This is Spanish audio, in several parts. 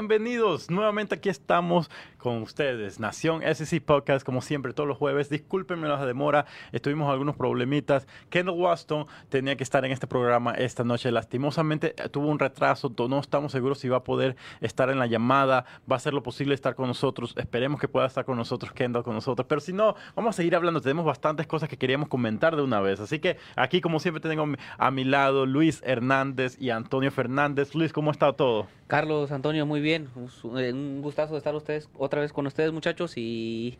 Bienvenidos, nuevamente aquí estamos con ustedes, Nación SC Podcast, como siempre, todos los jueves. Discúlpenme la demora, estuvimos algunos problemitas. Kendall Waston tenía que estar en este programa esta noche, lastimosamente eh, tuvo un retraso, no estamos seguros si va a poder estar en la llamada, va a ser lo posible estar con nosotros, esperemos que pueda estar con nosotros, Kendall con nosotros, pero si no, vamos a seguir hablando, tenemos bastantes cosas que queríamos comentar de una vez, así que aquí como siempre tengo a mi lado Luis Hernández y Antonio Fernández. Luis, ¿cómo está todo? Carlos, Antonio, muy bien. Eh, un gustazo de estar ustedes otra vez con ustedes, muchachos. Y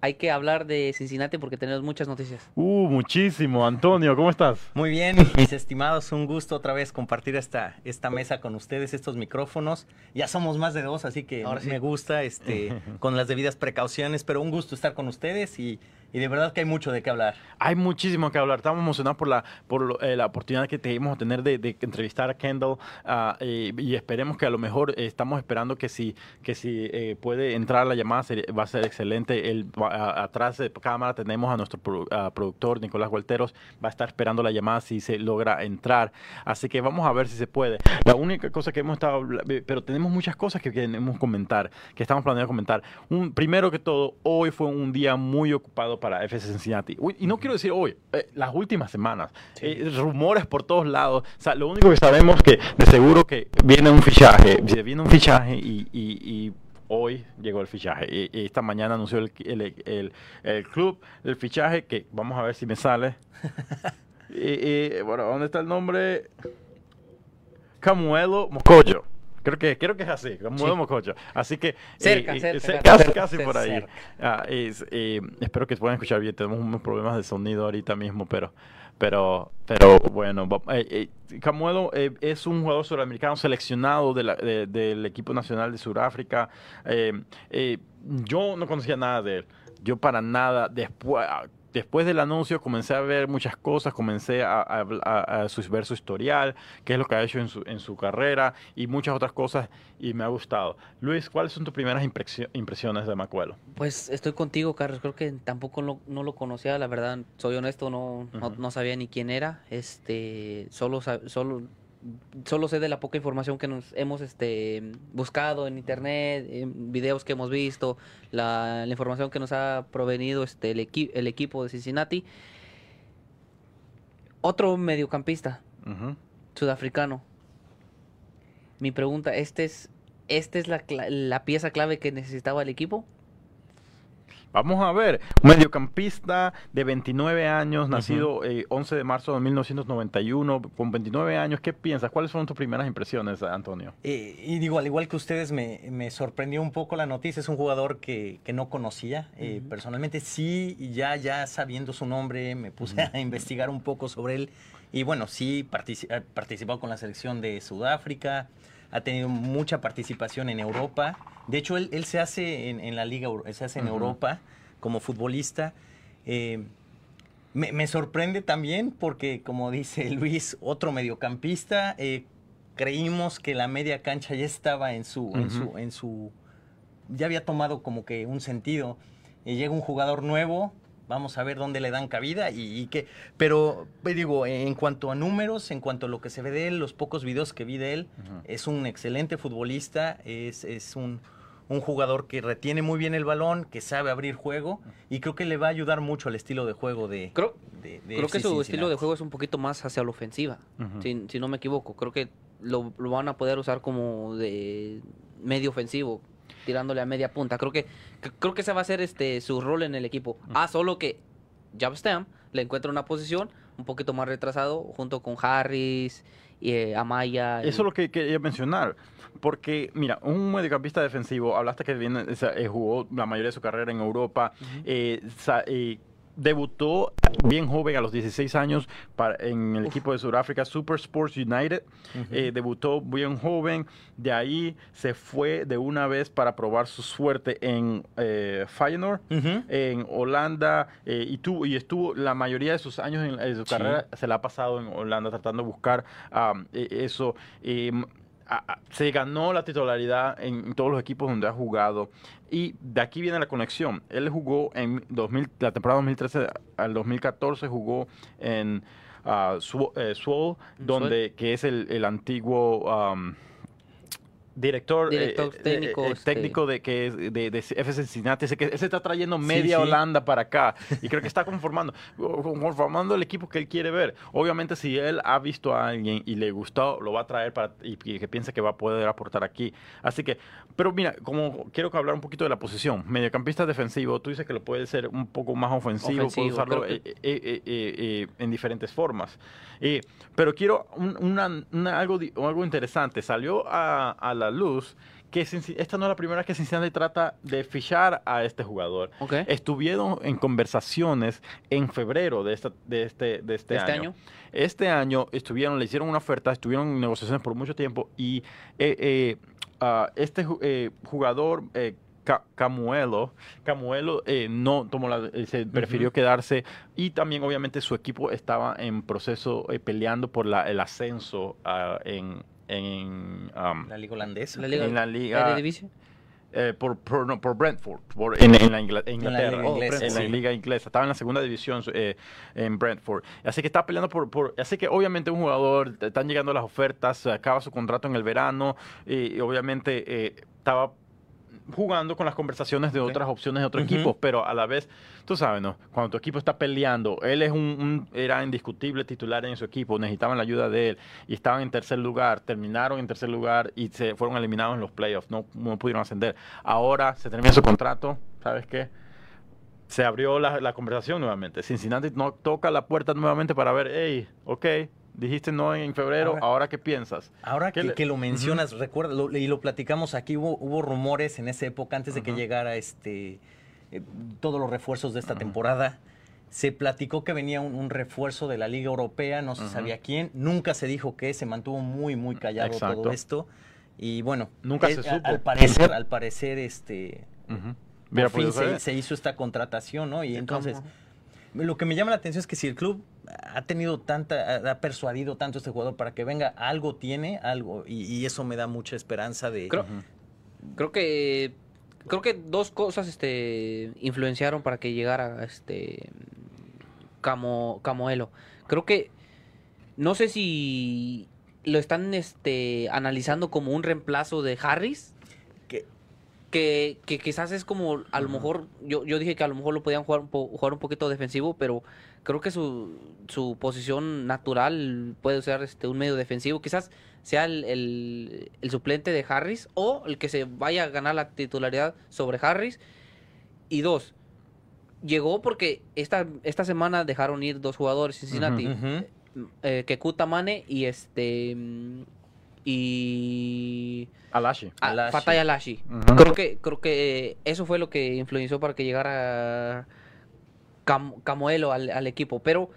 hay que hablar de Cincinnati porque tenemos muchas noticias. Uh, muchísimo. Antonio, ¿cómo estás? Muy bien, mis estimados. Un gusto otra vez compartir esta, esta mesa con ustedes, estos micrófonos. Ya somos más de dos, así que Ahora me gusta este, con las debidas precauciones. Pero un gusto estar con ustedes y y de verdad que hay mucho de qué hablar. Hay muchísimo que hablar. Estamos emocionados por la, por eh, la oportunidad que tenemos a tener de, entrevistar a Kendall ah, y esperemos que a lo mejor eh, estamos esperando que si, que si eh, puede entrar la llamada va a ser excelente. El, atrás de cámara tenemos a nuestro productor Nicolás Gualteros. Va a estar esperando la llamada si se logra entrar. Así que vamos a ver si se puede. La única cosa que hemos estado, pero tenemos muchas cosas que queremos comentar, que estamos planeando comentar. Un, primero que todo, hoy fue un día muy ocupado para FC Cincinnati. y no quiero decir hoy, eh, las últimas semanas. Eh, rumores por todos lados. O sea, lo único que sabemos que de seguro que viene un fichaje, viene un fichaje y, hoy llegó el fichaje. Y, esta mañana anunció el, el, el, club el fichaje que vamos a ver si me sale. y, bueno, ¿dónde está el nombre? Camuelo Mocoyo. Creo que, creo que es así, como sí. mococho. Así que. Cerca, eh, cerca, casi, por ahí. Ah, eh, espero que puedan escuchar bien. Tenemos unos problemas de sonido ahorita mismo, pero. Pero, pero bueno, eh, Camuelo es un jugador suramericano seleccionado del equipo nacional de Sudáfrica. yo no conocía nada de él. Yo para nada, después, después del anuncio comencé a ver muchas cosas, comencé a, ver su historial, qué es lo que ha hecho en su, en su, carrera y muchas otras cosas y me ha gustado. Luis, ¿cuáles son tus primeras impresiones de Macuelo? Pues estoy contigo, Carlos. Creo que tampoco no lo conocía, la verdad, soy honesto, no, no, sabía ni quién era. Este, solo, solo solo sé de la poca información que nos hemos este, buscado en internet, en videos que hemos visto, la, información que nos ha provenido este, el, el equipo de Cincinnati. Otro mediocampista sudafricano. Mi pregunta, ¿este es, este es la, la pieza clave que necesitaba el equipo? Vamos a ver, un mediocampista de 29 años, nacido 11 eh, de marzo de 1991, con 29 años, ¿qué piensas? ¿Cuáles son tus primeras impresiones, Antonio? Eh, y digo, al igual que ustedes, me, sorprendió un poco la noticia, es un jugador que, no conocía, eh, personalmente. Sí, ya, ya sabiendo su nombre, me puse a investigar un poco sobre él, y bueno, sí, ha participado con la selección de Sudáfrica, ha tenido mucha participación en Europa. De hecho, él, se hace en, la liga, se hace en Europa como futbolista. Eh, me, sorprende también porque, como dice Luis, otro mediocampista, eh, creímos que la media cancha ya estaba en su, en su, en su, ya había tomado como que un sentido. Y llega un jugador nuevo, vamos a ver dónde le dan cabida y, qué. Pero pues, digo, en cuanto a números, en cuanto a lo que se ve de él, los pocos videos que vi de él, es un excelente futbolista, es, es un, jugador que retiene muy bien el balón, que sabe abrir juego y creo que le va a ayudar mucho al estilo de juego de... Creo, creo que su estilo de juego es un poquito más hacia la ofensiva, si, si, no me equivoco. Creo que lo, lo, van a poder usar como de medio ofensivo, tirándole a media punta. Creo que creo que ese va a ser este su rol en el equipo. Ah, solo que Jabstam le encuentra una posición un poquito más retrasado junto con Harris y eh, Amaya. Eso es lo que quería mencionar. Porque, mira, un mediocampista defensivo, hablaste que viene, eh, jugó la mayoría de su carrera en Europa, eh, debutó bien joven, a los 16 años, para, en el equipo de Sudáfrica, Super Sports United. Eh, debutó bien joven, de ahí se fue de una vez para probar su suerte en eh, Feyenoord, en Holanda, eh, y, tuvo, y estuvo la mayoría de sus años en, su carrera, se la ha pasado en Holanda tratando de buscar e, eso se ganó la titularidad en, todos los equipos donde ha jugado. Y de aquí viene la conexión. Él jugó en 2000, la temporada 2013 al 2014, jugó en uh, donde, que es el, antiguo... director, eh, eh, técnico, eh, este técnico de que de, de F Cincinnati, ese que ese está trayendo media Holanda para acá y creo que está conformando conformando el equipo que él quiere ver. Obviamente si él ha visto a alguien y le gustó, lo va a traer para y, que piense que va a poder aportar aquí. Así que, pero mira, como quiero que hablar un poquito de la posición, mediocampista defensivo, tú dices que lo puede ser un poco más ofensivo, puede usarlo en diferentes formas. pero quiero una, algo algo interesante, salió a, a la luz que esta no es la primera vez que Cincinnati trata de fichar a este jugador. Estuvieron en conversaciones en febrero de, esta, de este, de este, ¿Este año. Este año estuvieron, le hicieron una oferta, estuvieron en negociaciones por mucho tiempo y eh, eh, ah, este eh, jugador... Camuelo, Camuelo no tomó la, se prefirió quedarse y también obviamente su equipo estaba en proceso peleando por la, el ascenso uh, en, en um, la liga holandesa. ¿La liga, en la liga eh, por, por, por, Brentford, en, en, la Inglaterra, en la, liga inglesa. Estaba en la segunda división eh, en Brentford. Así que está peleando por, por, Así que obviamente un jugador, están llegando las ofertas, acaba su contrato en el verano y, obviamente eh, estaba jugando con las conversaciones de otras opciones de otros equipos, pero a la vez, tú sabes, ¿no? Cuando tu equipo está peleando, él es un, era indiscutible titular en su equipo, necesitaban la ayuda de él y estaban en tercer lugar, terminaron en tercer lugar y se fueron eliminados en los playoffs, no, no pudieron ascender. Ahora se termina su contrato, ¿sabes qué? Se abrió la, la conversación nuevamente. Cincinnati no toca la puerta nuevamente para ver, hey, ok, Dijiste no en febrero, ahora, qué piensas? Ahora que, lo mencionas, recuerda, y lo platicamos aquí, hubo, hubo rumores en esa época, antes de que llegara este eh, todos los refuerzos de esta temporada. Se platicó que venía un, refuerzo de la Liga Europea, no se sabía quién, nunca se dijo qué, se mantuvo muy, muy callado todo esto. Y bueno, nunca se supo. Al parecer, al parecer, este, por fin se, hizo esta contratación, ¿no? Y entonces, lo que me llama la atención es que si el club ha tenido tanta, ha persuadido tanto este jugador para que venga, algo tiene, algo, y, eso me da mucha esperanza de... Creo, creo que creo que dos cosas este influenciaron para que llegara este Camo, Camoelo. Creo que no sé si lo están este analizando como un reemplazo de Harris. Que, que, quizás es como, a lo mejor, yo, yo dije que a lo mejor lo podían jugar un, jugar un poquito defensivo, pero creo que su, su posición natural puede ser este, un medio defensivo. Quizás sea el, el, suplente de Harris o el que se vaya a ganar la titularidad sobre Harris. Y dos, llegó porque esta, esta semana dejaron ir dos jugadores Cincinnati. Eh, Kekuta Mane y este y Alashi, Fatay Alashi. Creo que creo que eso fue lo que influenció para que llegara Camuelo al, equipo. Pero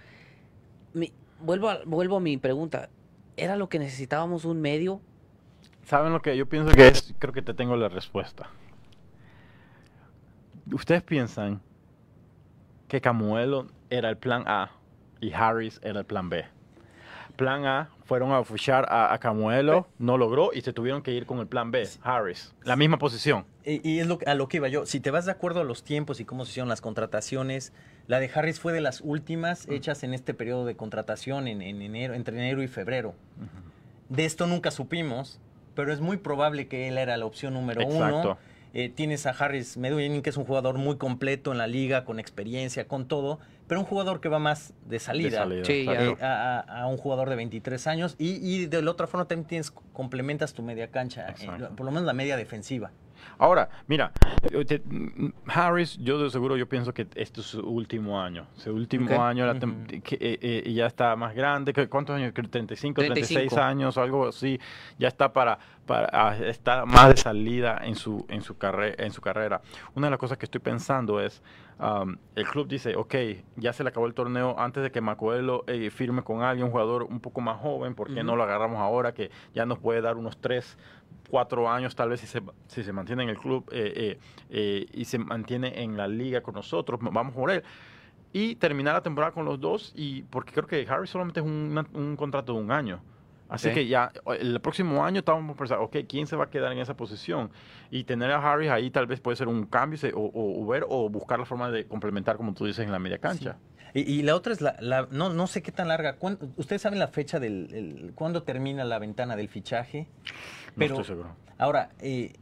vuelvo, a, vuelvo a mi pregunta. ¿Era lo que necesitábamos un medio? ¿Saben lo que yo pienso que es? Creo que te tengo la respuesta. ¿Ustedes piensan que Camuelo era el plan A y Harris era el plan B? Plan A fueron a fichar a, Camuelo, no logró y se tuvieron que ir con el plan B, Harris. La misma posición. Y, es lo, a lo que iba yo. Si te vas de acuerdo a los tiempos y cómo se hicieron las contrataciones, la de Harris fue de las últimas hechas en este periodo de contratación en, enero, entre enero y febrero. De esto nunca supimos, pero es muy probable que él era la opción número Exacto. uno. Eh, tienes a Harris Medellín, que es un jugador muy completo en la liga, con experiencia, con todo, pero un jugador que va más de salida, eh, a, un jugador de 23 años. Y, de la otra forma también tienes, complementas tu media cancha, eh, por lo menos la media defensiva. Ahora, mira, Harris, yo de seguro yo pienso que este es su último año. Su último año que, eh, eh, ya está más grande. ¿Cuántos años? 35, 36 años, algo así. Ya está para, para ah, estar más de salida en su, en, su en su carrera. Una de las cosas que estoy pensando es, um, el club dice, ok, ya se le acabó el torneo antes de que Macoello eh, firme con alguien, un jugador un poco más joven, ¿por qué no lo agarramos ahora que ya nos puede dar unos tres cuatro años tal vez si se, si se mantiene en el club eh, eh, eh, y se mantiene en la liga con nosotros, vamos por él. Y terminar la temporada con los dos, y porque creo que Harry solamente es un, contrato de un año. Así que ya el próximo año estamos pensando, ok, ¿quién se va a quedar en esa posición? Y tener a Harry ahí tal vez puede ser un cambio o, ver o buscar la forma de complementar, como tú dices, en la media cancha. Y, la otra es la, no, no sé qué tan larga. ¿Ustedes saben la fecha del cuándo termina la ventana del fichaje? Pero, no estoy seguro. Ahora, eh,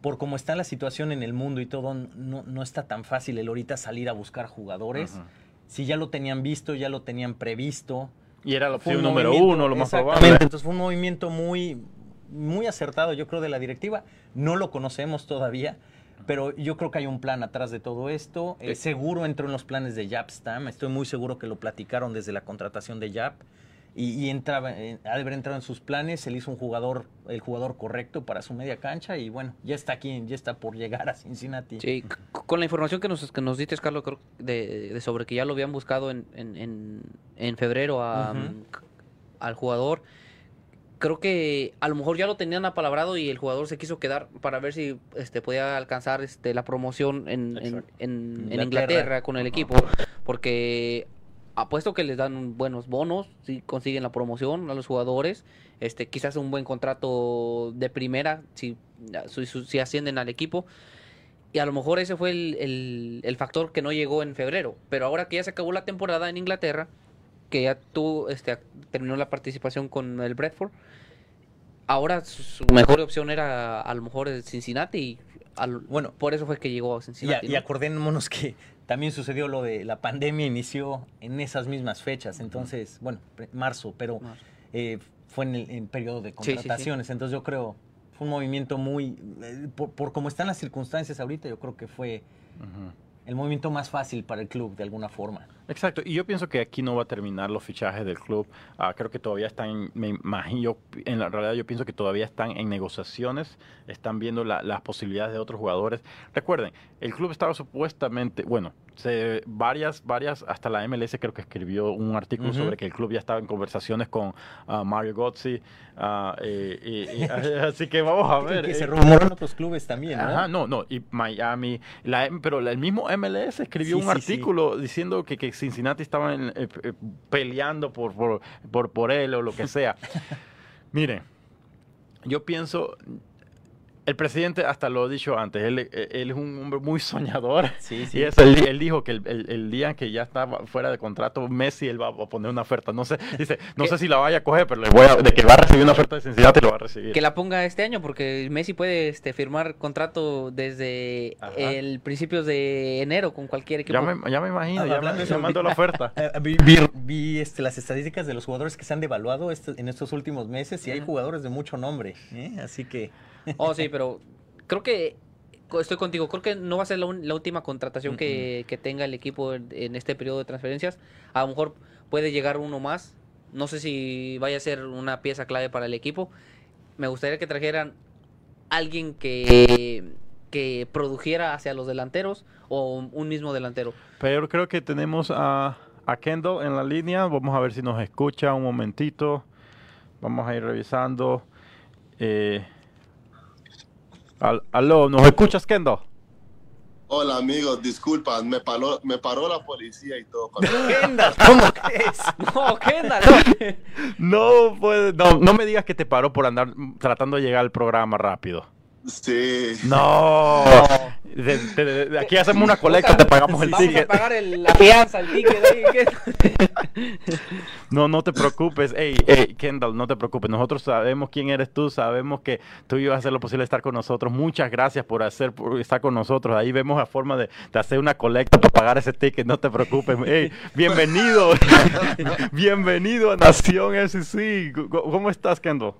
por cómo está la situación en el mundo y todo, no, no está tan fácil el ahorita salir a buscar jugadores. Si ya lo tenían visto, ya lo tenían previsto. Y era la opción número uno, lo más probable. Entonces fue un movimiento muy, muy acertado, yo creo, de la directiva. No lo conocemos todavía, pero yo creo que hay un plan atrás de todo esto. Eh, seguro entró en los planes de Stam. Estoy muy seguro que lo platicaron desde la contratación de Yap y, entraba, eh, al haber entrado en sus planes, él hizo un jugador, el jugador correcto para su media cancha y bueno, ya está aquí, ya está por llegar a Cincinnati. Sí, con la información que nos, que nos diste, Carlos, creo de, sobre que ya lo habían buscado en, en, en, febrero al jugador, creo que a lo mejor ya lo tenían apalabrado y el jugador se quiso quedar para ver si este podía alcanzar este la promoción en, en, en Inglaterra. con el equipo, porque apuesto que les dan buenos bonos si consiguen la promoción a los jugadores. Este, quizás un buen contrato de primera si, si, ascienden al equipo. Y a lo mejor ese fue el, el, factor que no llegó en febrero. Pero ahora que ya se acabó la temporada en Inglaterra, que ya tú este, terminó la participación con el Bradford, ahora su mejor opción era a lo mejor el Cincinnati y bueno, por eso fue que llegó a Cincinnati. Y, acordémonos que también sucedió lo de la pandemia, inició en esas mismas fechas, entonces, bueno, marzo, pero eh, fue en el periodo de contrataciones, entonces yo creo, fue un movimiento muy, eh, por, cómo están las circunstancias ahorita, yo creo que fue el movimiento más fácil para el club de alguna forma. Exacto, y yo pienso que aquí no va a terminar los fichajes del club. Ah, creo que todavía están, me imagino, en la realidad yo pienso que todavía están en negociaciones, están viendo las posibilidades de otros jugadores. Recuerden, el club estaba supuestamente, bueno, varias, varias, hasta la MLS creo que escribió un artículo sobre que el club ya estaba en conversaciones con uh, Mario Gozzi. Uh, y, así que vamos a ver. que se rumoran otros clubes también, ¿no? Ajá, no, no, y Miami, la, pero el mismo MLS escribió un artículo diciendo que, que, Cincinnati estaba eh, eh, peleando por, por, por, por él o lo que sea. Miren, yo pienso, el presidente, hasta lo he dicho antes, él, es un hombre muy soñador. Sí, sí. Y eso, él, dijo que el, día que ya estaba fuera de contrato, Messi él va a poner una oferta. No sé, dice, no sé si la vaya a coger, pero le voy a, de que va a recibir una oferta de Cincinnati, lo va a recibir. Que la ponga este año, porque Messi puede este, firmar contrato desde el principios de enero con cualquier equipo. Ya me, ya me imagino, ya me, mandó la oferta. Eh, vi, este, las estadísticas de los jugadores que se han devaluado este, en estos últimos meses y hay jugadores de mucho nombre. ¿eh? Así que... Oh, sí, pero creo que estoy contigo. Creo que no va a ser la, última contratación que, tenga el equipo en, este periodo de transferencias. A lo mejor puede llegar uno más. No sé si vaya a ser una pieza clave para el equipo. Me gustaría que trajeran alguien que, que produjera hacia los delanteros o un mismo delantero. Pero creo que tenemos a, a Kendall en la línea. Vamos a ver si nos escucha un momentito. Vamos a ir revisando. Eh, aló, ¿nos escuchas, Kendo? Hola amigos, disculpa, me paró, me paró la policía y todo. Kendall, ¿cómo crees? No, Kendall, no. No, no, no me digas que te paró por andar tratando de llegar al programa rápido. Sí. No. De, aquí hacemos una colecta, te pagamos el ticket. Vamos a pagar la fianza, el ticket. no, no te preocupes. Hey, hey, Kendall, no te preocupes. Nosotros sabemos quién eres tú, sabemos que tú ibas a hacer lo posible de estar con nosotros. Muchas gracias por hacer por estar con nosotros. Ahí vemos la forma de, hacer una colecta para pagar ese ticket. No te preocupes. Hey, bienvenido. bienvenido a Nación SC. ¿Cómo estás, Kendall?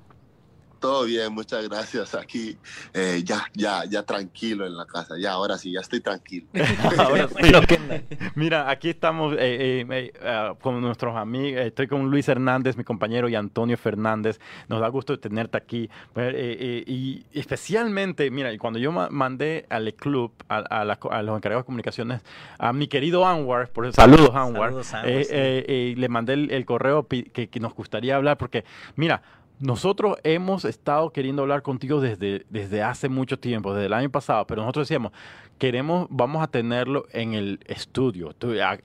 Todo bien, muchas gracias. Aquí eh, ya, ya, ya tranquilo en la casa. Ya, ahora sí, ya estoy tranquilo. Mira, aquí estamos eh, eh, ah, con nuestros amigos. Estoy con Luis Hernández, mi compañero, y Antonio Fernández. Nos da gusto tenerte aquí. Pues, y especialmente, mira, cuando yo mandé al club, a, los encargados de comunicaciones, a mi querido Anwar, por saludos Anwar, le mandé el, correo que, que nos gustaría hablar, porque, mira, nosotros hemos estado queriendo hablar contigo desde, desde hace mucho tiempo, desde el año pasado, pero nosotros decíamos, queremos, vamos a tenerlo en el estudio.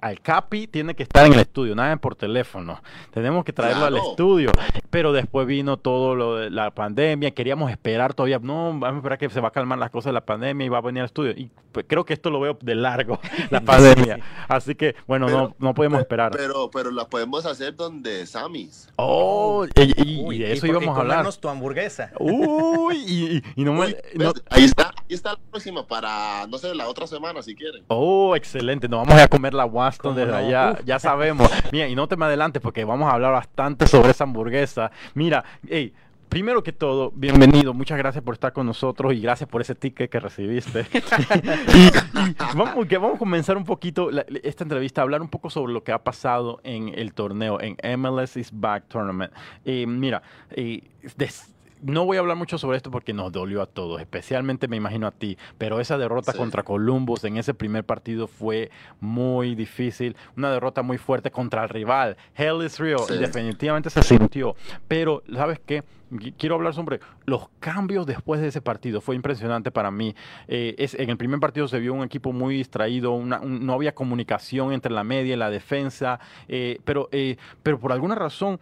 al Capi tiene que estar en el estudio, nada por teléfono. Tenemos que traerlo al estudio. Pero después vino todo lo de la pandemia, queríamos esperar todavía, no, vamos a esperar que se va a calmar las cosas de la pandemia y va a venir al estudio. Y pues, creo que esto lo veo de largo, la pandemia. Así que, bueno, no, no podemos esperar. Pero, pero la podemos hacer donde Samis. Oh, y, de eso íbamos a hablar. tu hamburguesa. Uy, y, no me... ahí está, ahí está la próxima para, no sé, la otra semana si quieren. Oh, excelente, nos vamos a comer la Waston desde allá, ya sabemos. Mira, y no te me adelantes porque vamos a hablar bastante sobre esa hamburguesa. Mira, hey, primero que todo, bienvenido. Muchas gracias por estar con nosotros y gracias por ese ticket que recibiste. vamos, que vamos a comenzar un poquito esta entrevista, a hablar un poco sobre lo que ha pasado en el torneo, en MLS is Back Tournament. Eh, mira, eh, no voy a hablar mucho sobre esto porque nos dolió a todos, especialmente me imagino a ti, pero esa derrota contra Columbus en ese primer partido fue muy difícil, una derrota muy fuerte contra el rival. Hell is real, definitivamente se sintió, pero ¿sabes qué? quiero hablar sobre los cambios después de ese partido. Fue impresionante para mí. Eh, es, en el primer partido se vio un equipo muy distraído, no había comunicación entre la media y la defensa, eh, pero, eh, pero por alguna razón,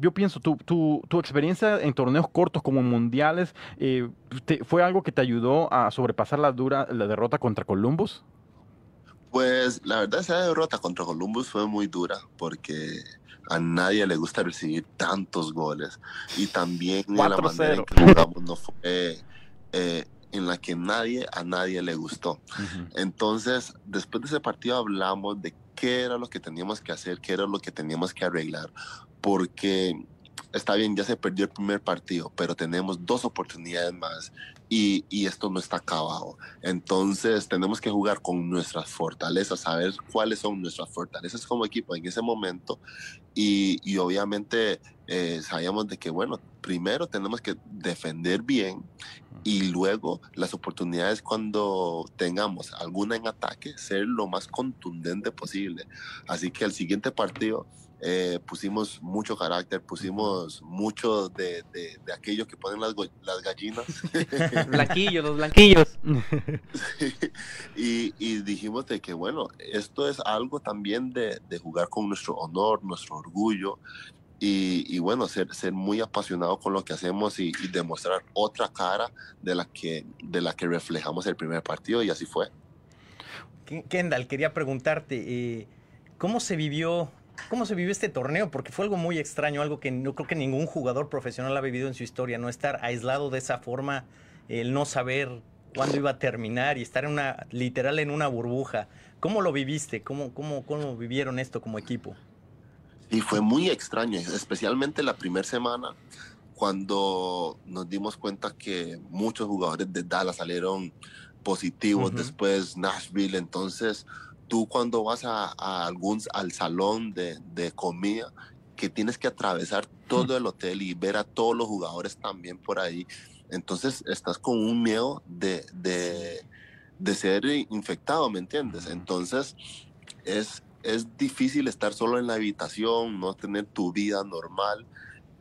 yo pienso, tu, tu, tu, experiencia en torneos cortos como en mundiales, ¿fue algo que te ayudó a sobrepasar la, dura, la derrota contra Columbus? Pues la verdad esa derrota contra Columbus fue muy dura porque a nadie le gusta recibir tantos goles. Y también la manera en que jugamos no fue eh, en la que nadie a nadie le gustó. Entonces, después de ese partido hablamos de qué era lo que teníamos que hacer, qué era lo que teníamos que arreglar, porque está bien, ya se perdió el primer partido, pero tenemos dos oportunidades más y, y, esto no está acabado. Entonces tenemos que jugar con nuestras fortalezas, saber cuáles son nuestras fortalezas como equipo en ese momento y, y obviamente eh, sabíamos de que, bueno, primero tenemos que defender bien y luego las oportunidades cuando tengamos alguna en ataque, ser lo más contundente posible. Así que el siguiente partido eh, pusimos mucho carácter, pusimos mucho de, de, aquellos que ponen las, las gallinas. blanquillos, los blanquillos. y, y, dijimos de que, bueno, esto es algo también de, de jugar con nuestro honor, nuestro orgullo. Y, y, bueno, ser, ser muy apasionado con lo que hacemos y, demostrar otra cara de la, que, de la que reflejamos el primer partido y así fue. Kendall, quería preguntarte, eh, ¿cómo se vivió ¿Cómo se vivió este torneo? Porque fue algo muy extraño, algo que no creo que ningún jugador profesional ha vivido en su historia, no estar aislado de esa forma, el no saber cuándo iba a terminar y estar en una, literal en una burbuja. ¿Cómo lo viviste? ¿Cómo, cómo, cómo vivieron esto como equipo? Sí, fue muy extraño, especialmente la primera semana, cuando nos dimos cuenta que muchos jugadores de Dallas salieron positivos, después Nashville, entonces tú cuando vas a, algún al salón de, de, comida que tienes que atravesar todo el hotel y ver a todos los jugadores también por ahí, entonces estás con un miedo de, de, de ser infectado, ¿me entiendes? Entonces es, es difícil estar solo en la habitación, no tener tu vida normal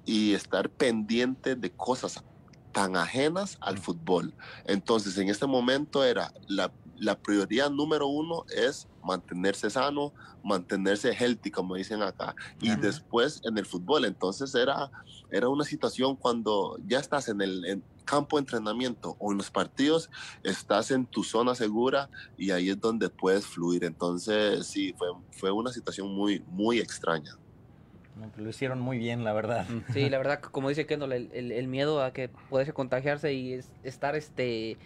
y estar pendiente de cosas tan ajenas al fútbol. Entonces, en este momento era la la prioridad número uno es mantenerse sano, mantenerse healthy, como dicen acá, y después en el fútbol. Entonces era, era una situación cuando ya estás en el campo de entrenamiento o en los partidos, estás en tu zona segura y ahí es donde puedes fluir. Entonces sí, fue, fue una situación muy, muy extraña. Lo hicieron muy bien, la verdad. Sí, la verdad, como dice Kendall, el, el, miedo a que pudiese contagiarse y estar este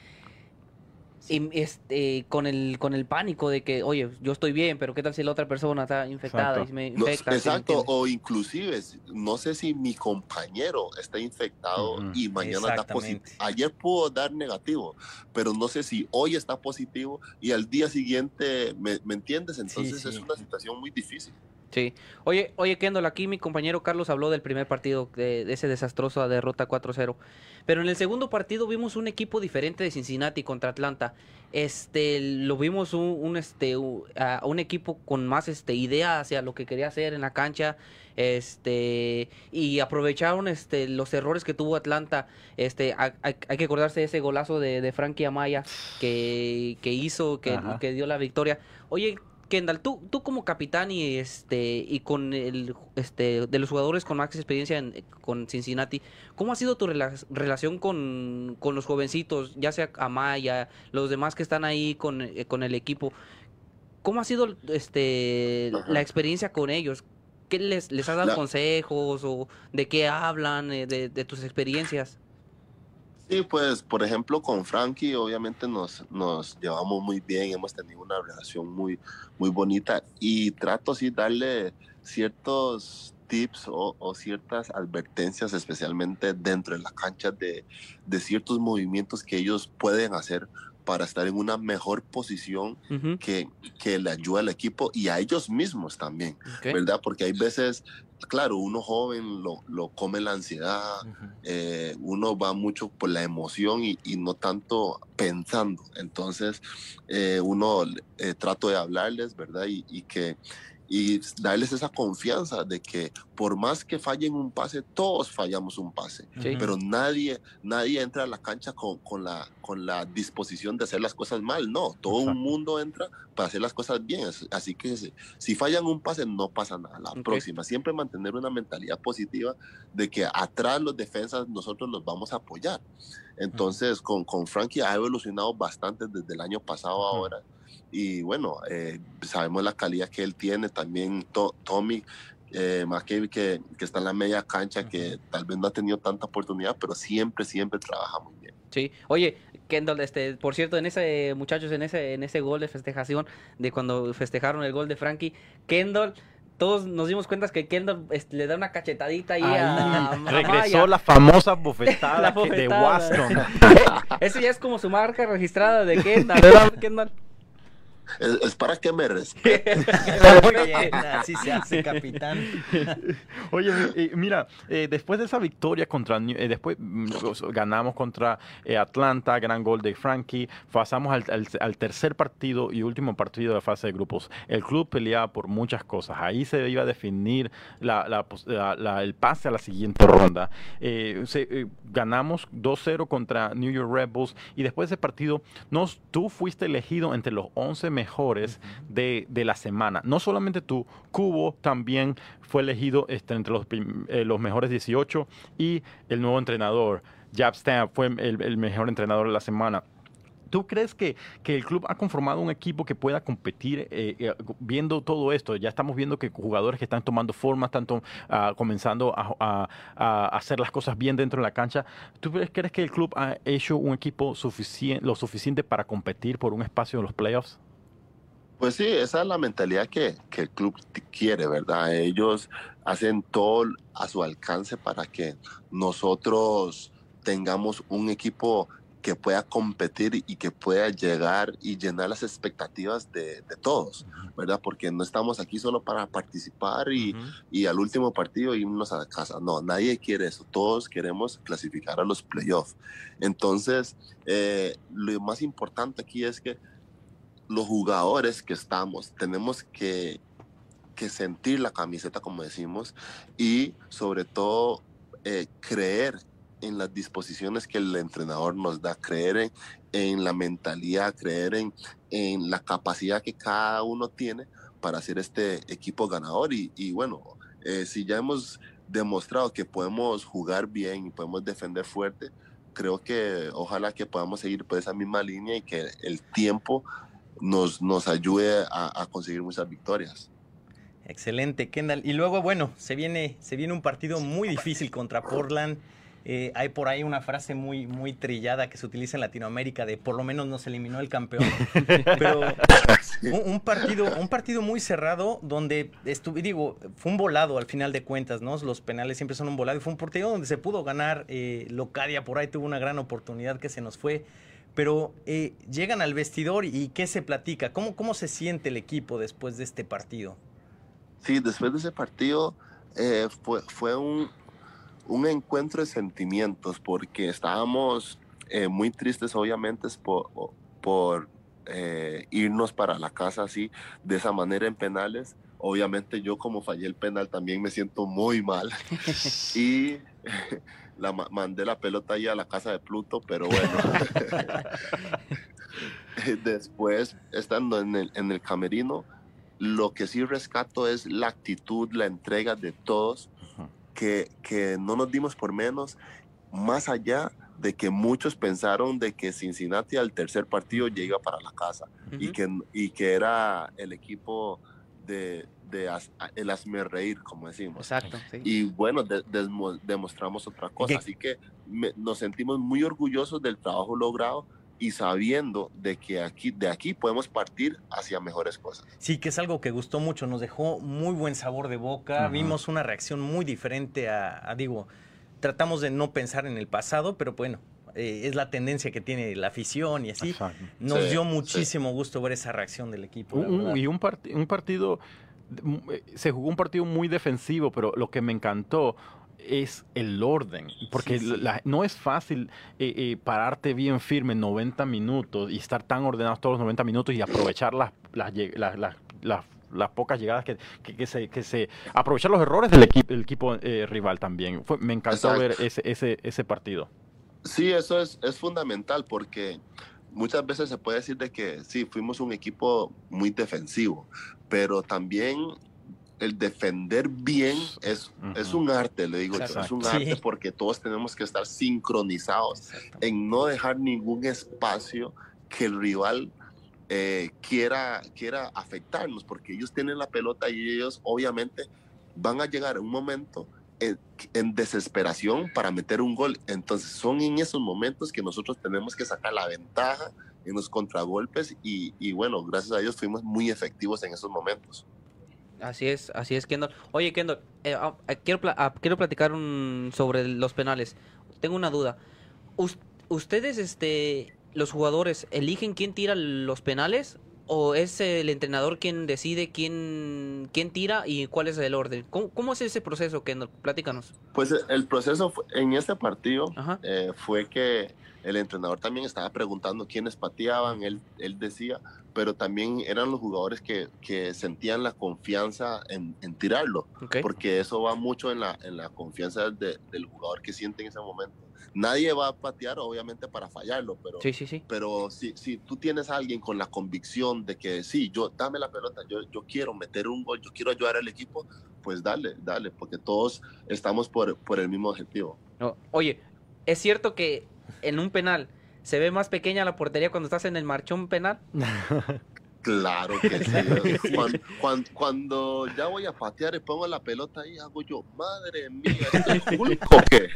este, con el con el pánico de que, oye, yo estoy bien, pero qué tal si la otra persona está infectada y me infecta. exacto, o inclusive, no sé si mi compañero está infectado y mañana está positivo. Ayer pudo dar negativo, pero no sé si hoy está positivo y al día siguiente, ¿me, entiendes? Entonces es una situación muy difícil. Sí. Oye, oye, Kendall, aquí mi compañero Carlos habló del primer partido, de, ese desastroso derrota 4-0. Pero en el segundo partido vimos un equipo diferente de Cincinnati contra Atlanta. Este, lo vimos un, este, un equipo con más este, idea hacia lo que quería hacer en la cancha. Este, y aprovecharon este, los errores que tuvo Atlanta. Este, hay, que acordarse de ese golazo de, de Frankie Amaya que, que hizo, que, que dio la victoria. Oye, Kendall, tú, tú como capitán y este y con el este de los jugadores con más experiencia con Cincinnati, ¿cómo ha sido tu relación con, los jovencitos, ya sea Amaya, los demás que están ahí con, eh, con el equipo? ¿Cómo ha sido este la experiencia con ellos? ¿Qué les, les has dado consejos o de qué hablan, eh, de, de tus experiencias? Sí, pues por ejemplo con Frankie obviamente nos, nos llevamos muy bien, hemos tenido una relación muy, muy bonita y trato así darle ciertos tips o, ciertas advertencias, especialmente dentro de la cancha, de, de, ciertos movimientos que ellos pueden hacer para estar en una mejor posición que, que le ayude al equipo y a ellos mismos también, ¿verdad? Porque hay veces claro, uno joven lo, lo come la ansiedad, eh, uno va mucho por la emoción y, no tanto pensando. Entonces, eh, uno eh, trato de hablarles, ¿verdad? y que y darles esa confianza de que por más que fallen un pase, todos fallamos un pase, pero nadie, nadie entra a la cancha con, con, la, con la disposición de hacer las cosas mal, no, todo el mundo entra para hacer las cosas bien, así que si, fallan un pase no pasa nada, la próxima, siempre mantener una mentalidad positiva de que atrás los defensas nosotros los vamos a apoyar. Entonces, con, con Frankie ha evolucionado bastante desde el año pasado ahora y bueno, eh, sabemos la calidad que él tiene, también Tommy eh, que, que, está en la media cancha, que tal vez no ha tenido tanta oportunidad, pero siempre, siempre trabaja muy bien. Sí, oye, Kendall, este, por cierto, en ese, muchachos, en ese, en ese gol de festejación, de cuando festejaron el gol de Frankie, Kendall todos nos dimos cuenta que Kendall este, le da una cachetadita ahí a, Regresó la famosa bofetada, de Waston. Eso ya es como su marca registrada de Kendall. Kendall. Es, para que me respete. Así se hace, capitán. Oye, eh, mira, eh, después de esa victoria contra, eh, después mm, ganamos contra Atlanta, gran gol de Frankie, pasamos al, tercer partido y último partido de la fase de grupos. El club peleaba por muchas cosas. Ahí se iba a definir el pase a la siguiente ronda. ganamos 2-0 contra New York Rebels y después de ese partido, nos, tú fuiste elegido entre los 11 mejores de, la semana. No solamente tú, Cubo también fue elegido este, entre los, eh, los mejores 18 y el nuevo entrenador, Jab Stamp, fue el, mejor entrenador de la semana. ¿Tú crees que, que, el club ha conformado un equipo que pueda competir eh, eh, viendo todo esto? Ya estamos viendo que jugadores que están tomando forma, están ah, comenzando a, hacer las cosas bien dentro de la cancha. ¿Tú crees que el club ha hecho un equipo lo suficiente para competir por un espacio en los playoffs? Pues sí, esa es la mentalidad que, el club quiere, ¿verdad? Ellos hacen todo a su alcance para que nosotros tengamos un equipo que pueda competir y que pueda llegar y llenar las expectativas de, todos, ¿verdad? Porque no estamos aquí solo para participar y, al último partido irnos a la casa. No, nadie quiere eso. Todos queremos clasificar a los playoffs. Entonces, eh, lo más importante aquí es que los jugadores que estamos tenemos que, sentir la camiseta, como decimos, y sobre todo eh, creer en las disposiciones que el entrenador nos da, creer en, la mentalidad, creer en, en, la capacidad que cada uno tiene para hacer este equipo ganador. Y, bueno, eh, si ya hemos demostrado que podemos jugar bien y podemos defender fuerte, creo que ojalá que podamos seguir por esa misma línea y que el tiempo nos, nos ayude a, conseguir muchas victorias. Excelente, Kendall. Y luego, bueno, se viene, se viene un partido muy difícil contra Portland. Eh, hay por ahí una frase muy, muy trillada que se utiliza en Latinoamérica de por lo menos nos eliminó el campeón. Pero un, partido, un partido muy cerrado donde estuve, digo, fue un volado al final de cuentas, ¿no? Los penales siempre son un volado y fue un partido donde se pudo ganar. Eh, Locadia por ahí tuvo una gran oportunidad que se nos fue pero eh, llegan al vestidor y ¿qué se platica? ¿Cómo, ¿Cómo se siente el equipo después de este partido? Sí, después de ese partido eh, fue, fue un, un, encuentro de sentimientos porque estábamos eh, muy tristes obviamente por, por irnos para la casa así, de esa manera en penales. Obviamente yo como fallé el penal también me siento muy mal. y la mandé la pelota ahí a la casa de Pluto, pero bueno. Después, estando en el, en el camerino, lo que sí rescato es la actitud, la entrega de todos, que, que no nos dimos por menos, más allá de que muchos pensaron de que Cincinnati al tercer partido llega para la casa y, que, y que era el equipo de, de el asme reír, como decimos. Exacto. Y bueno, demostramos otra cosa. Así que nos sentimos muy orgullosos del trabajo logrado y sabiendo de que aquí, de aquí podemos partir hacia mejores cosas. Sí, que es algo que gustó mucho, nos dejó muy buen sabor de boca, vimos una reacción muy diferente a, a digo, tratamos de no pensar en el pasado, pero bueno, eh, es la tendencia que tiene la afición y así. Nos dio muchísimo gusto ver esa reacción del equipo. y un, un partido, se jugó un partido muy defensivo, pero lo que me encantó es el orden, porque no es fácil eh, pararte bien firme en 90 minutos y estar tan ordenados todos los 90 minutos y aprovechar las, las, las las pocas llegadas que, que, se, que se aprovechar los errores del equipo, el equipo eh, rival también. Fue, me encantó ver ese, ese, ese partido. Sí, eso es, es fundamental porque muchas veces se puede decir de que sí, fuimos un equipo muy defensivo, pero también el defender bien es, es un arte, le digo es un arte porque todos tenemos que estar sincronizados en no dejar ningún espacio que el rival eh, quiera, quiera afectarnos, porque ellos tienen la pelota y ellos obviamente van a llegar a un momento en, desesperación para meter un gol. Entonces son en esos momentos que nosotros tenemos que sacar la ventaja en los contragolpes y, bueno, gracias a Dios fuimos muy efectivos en esos momentos. Así es, así es, Kendall. Oye, Kendall, eh, ah, eh, quiero, ah, quiero platicar sobre los penales. Tengo una duda. ustedes, este, los jugadores eligen quién tira los penales o es el entrenador quien decide quién, quién tira y cuál es el orden? ¿Cómo, es ese proceso, que Platícanos. Pues el proceso en este partido eh, fue que el entrenador también estaba preguntando quiénes pateaban, él, él decía, pero también eran los jugadores que, que sentían la confianza en, en tirarlo, porque eso va mucho en la, en la confianza del jugador que siente en ese momento nadie va a patear obviamente para fallarlo, pero, sí, sí, sí. pero si, si tú tienes a alguien con la convicción de que sí, yo dame la pelota, yo, yo quiero meter un gol, yo quiero ayudar al equipo, pues dale, dale, porque todos estamos por, por el mismo objetivo. oye, es cierto que en un penal se ve más pequeña la portería cuando estás en el marchón penal. Claro que sí. Cuando, ya voy a patear y pongo la pelota ahí, hago yo, madre mía, qué?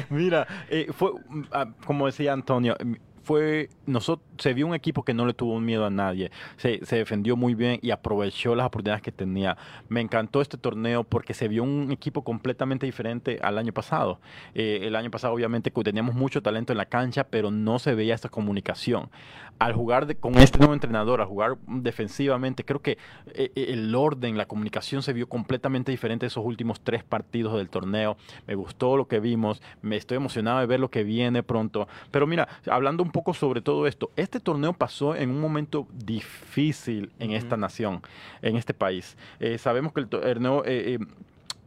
Mira, eh, fue, ah, como decía Antonio, fue nosotros se vio un equipo que no le tuvo miedo a nadie se, defendió muy bien y aprovechó las oportunidades que tenía. Me encantó este torneo porque se vio un equipo completamente diferente al año pasado. Eh, el año pasado obviamente teníamos mucho talento en la cancha pero no se veía esta comunicación. Al jugar con este nuevo entrenador al jugar defensivamente creo que eh, eh, el orden la comunicación se vio completamente diferente esos últimos tres partidos del torneo. Me gustó lo que vimos me estoy emocionado de ver lo que viene pronto. Pero mira hablando un poco sobre todo esto. Este torneo pasó en un momento difícil en esta nación, en este país. Eh, sabemos que el torneo... Eh, eh,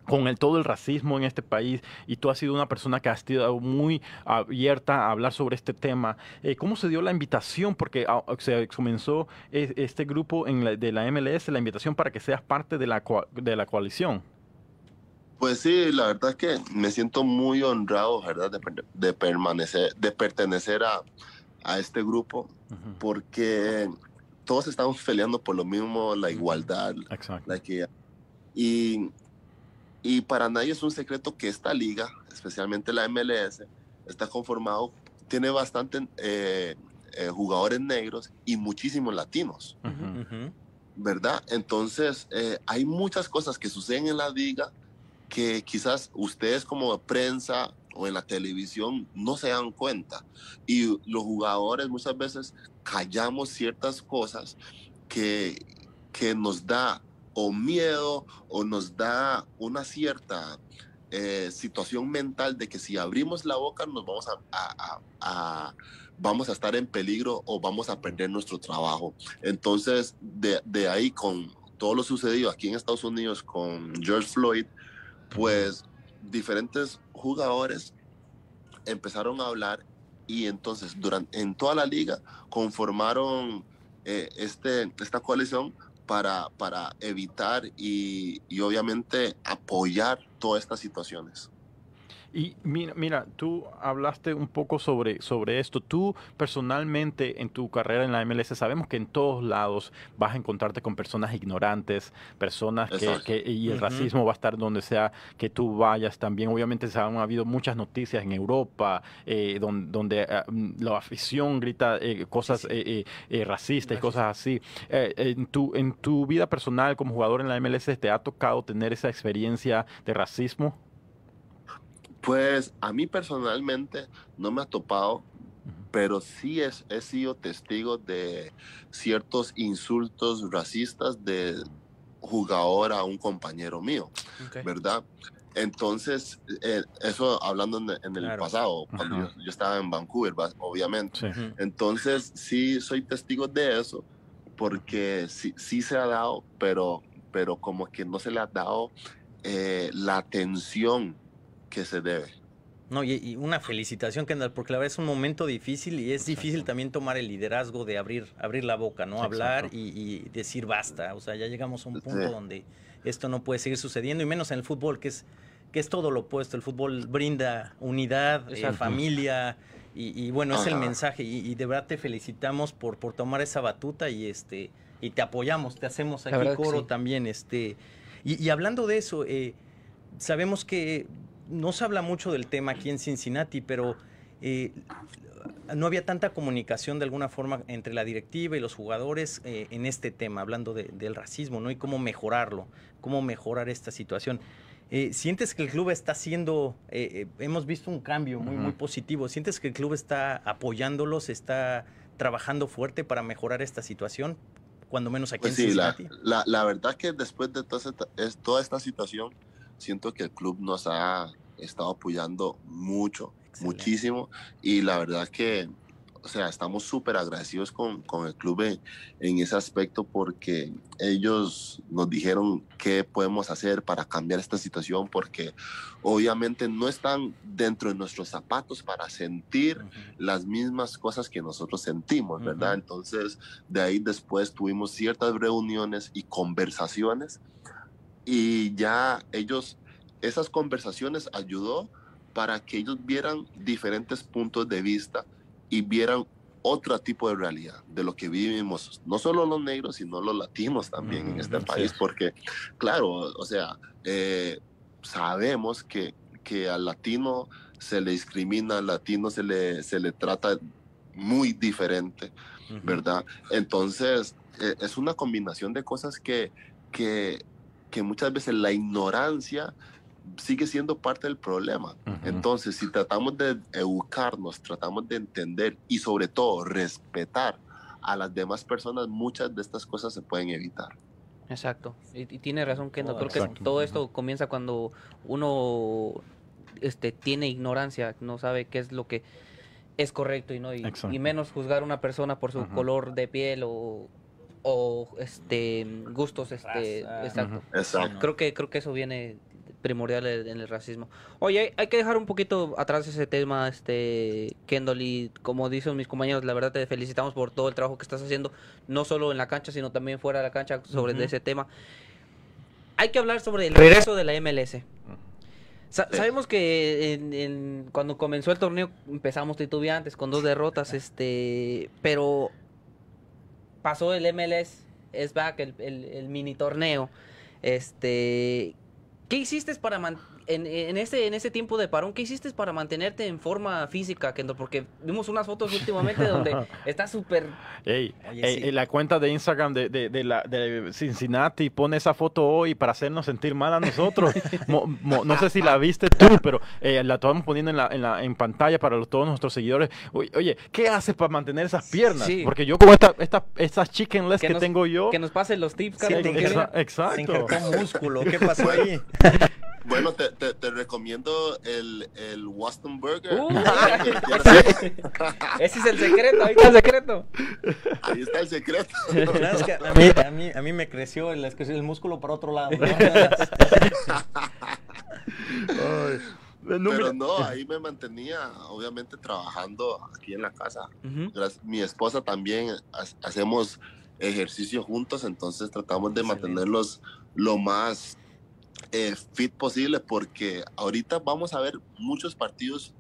con el, todo el racismo en este país y tú has sido una persona que ha sido muy abierta a hablar sobre este tema. ¿Cómo se dio la invitación? Porque ah, se comenzó este grupo en de la MLS, la invitación para que seas parte de la, de la coalición. Pues sí, la verdad es que me siento muy honrado, ¿verdad? de permanecer, de pertenecer a, a este grupo porque todos estamos peleando por lo mismo, la igualdad. La equidad. Y, y para nadie es un secreto que esta liga, especialmente la MLS, está conformado, tiene bastante eh, eh, jugadores negros y muchísimos latinos. ¿Verdad? Entonces, eh, hay muchas cosas que suceden en la liga que quizás ustedes como prensa o en la televisión no se dan cuenta. Y los jugadores muchas veces callamos ciertas cosas que, que nos da o miedo o nos da una cierta eh, situación mental de que si abrimos la boca nos vamos a, vamos a estar en peligro o vamos a perder nuestro trabajo. Entonces, de, de ahí con todo lo sucedido aquí en Estados Unidos con George Floyd, pues diferentes jugadores empezaron a hablar y entonces durante, en toda la liga conformaron eh, este, esta coalición para, para evitar y, y obviamente apoyar todas estas situaciones. Y mira, mira, tú hablaste un poco sobre, sobre esto. Tú personalmente en tu carrera en la MLS sabemos que en todos lados vas a encontrarte con personas ignorantes, personas que, y el racismo va a estar donde sea que tú vayas también. Obviamente se han habido muchas noticias en Europa eh, donde, donde ah, la afición grita eh, cosas eh, racistas y cosas así. en, tu, en tu vida personal como jugador en la MLS te ha tocado tener esa experiencia de racismo? Pues a mí personalmente no me ha topado, pero sí es, he sido testigo de ciertos insultos racistas de jugador a un compañero mío, ¿verdad? Entonces, eh, eso hablando en, el pasado, cuando yo, estaba en Vancouver, obviamente. Entonces, sí soy testigo de eso, porque sí, sí, se ha dado, pero, pero como que no se le ha dado eh, la atención que se debe. No, y, una felicitación, Kendall, porque la verdad es un momento difícil y es difícil también tomar el liderazgo de abrir, abrir la boca, ¿no? Hablar y, decir basta. O sea, ya llegamos a un punto donde esto no puede seguir sucediendo, y menos en el fútbol, que es, que es todo lo opuesto. El fútbol brinda unidad, eh, familia, y, bueno, es el mensaje. Y, de verdad te felicitamos por, por tomar esa batuta y este y te apoyamos, te hacemos aquí coro también. Este, y, hablando de eso, eh, sabemos que no se habla mucho del tema aquí en Cincinnati, pero eh, no había tanta comunicación de alguna forma entre la directiva y los jugadores eh, en este tema, hablando del racismo, ¿no? Y cómo mejorarlo, cómo mejorar esta situación. Eh, ¿Sientes que el club está haciendo, hemos visto un cambio muy, muy positivo, ¿sientes que el club está apoyándolos, está trabajando fuerte para mejorar esta situación? Cuando menos aquí pues en sí, Cincinnati. La, la, verdad que después de toda esta, toda esta situación, siento que el club nos ha estado apoyando mucho, muchísimo, y la verdad que, o sea, estamos súper agradecidos con, con, el club en, ese aspecto porque ellos nos dijeron qué podemos hacer para cambiar esta situación porque obviamente no están dentro de nuestros zapatos para sentir las mismas cosas que nosotros sentimos, ¿verdad? Entonces, de ahí después tuvimos ciertas reuniones y conversaciones y ya ellos, esas conversaciones ayudó para que ellos vieran diferentes puntos de vista y vieran otro tipo de realidad de lo que vivimos, no solo los negros, sino los latinos también en este país, porque, claro, o sea, eh, sabemos que, que al latino se le discrimina, al latino se le, se le trata muy diferente, ¿verdad? Entonces, eh, es una combinación de cosas que, que que muchas veces la ignorancia sigue siendo parte del problema. Entonces, si tratamos de educarnos, tratamos de entender y sobre todo respetar a las demás personas, muchas de estas cosas se pueden evitar. Exacto. Y, tiene razón Kendo. Creo que todo esto comienza cuando uno este, tiene ignorancia, no sabe qué es lo que es correcto y no y, menos juzgar a una persona por su color de piel o o este gustos este exacto. creo que creo que eso viene primordial en el racismo. Oye hay que dejar un poquito atrás ese tema este Kendall y como dicen mis compañeros la verdad te felicitamos por todo el trabajo que estás haciendo no solo en la cancha sino también fuera de la cancha sobre ese tema. Hay que hablar sobre el regreso. de la MLS sabemos que cuando comenzó el torneo empezamos titubeantes con dos derrotas este pero pasó el MLS, es back, el, mini torneo. Este, ¿Qué hiciste para en, en, ese, en ese tiempo de parón, qué hiciste para mantenerte en forma física, Kendall? Porque vimos unas fotos últimamente donde está súper... Ey, La cuenta de Instagram de, de, la, de Cincinnati pone esa foto hoy para hacernos sentir mal a nosotros. no sé si la viste tú, pero eh, la estamos poniendo en, la, en, la, en pantalla para todos nuestros seguidores. Oye, ¿qué haces para mantener esas piernas? Porque yo con esta, esta, estas chickenless que, tengo yo... Que nos pasen los tips, sí, Exacto. músculo. ¿Qué pasó ahí? Bueno, te, te, recomiendo el, el Waston Burger. Uh, ese es el secreto, ahí está el secreto. Ahí está el secreto. a, mí, a, mí, a, mí, me creció el, el músculo para otro lado. Pero no, ahí me mantenía, obviamente, trabajando aquí en la casa. Mi esposa también hacemos ejercicio juntos, entonces tratamos de mantenerlos lo más eh, fit posible porque ahorita vamos a ver muchos partidos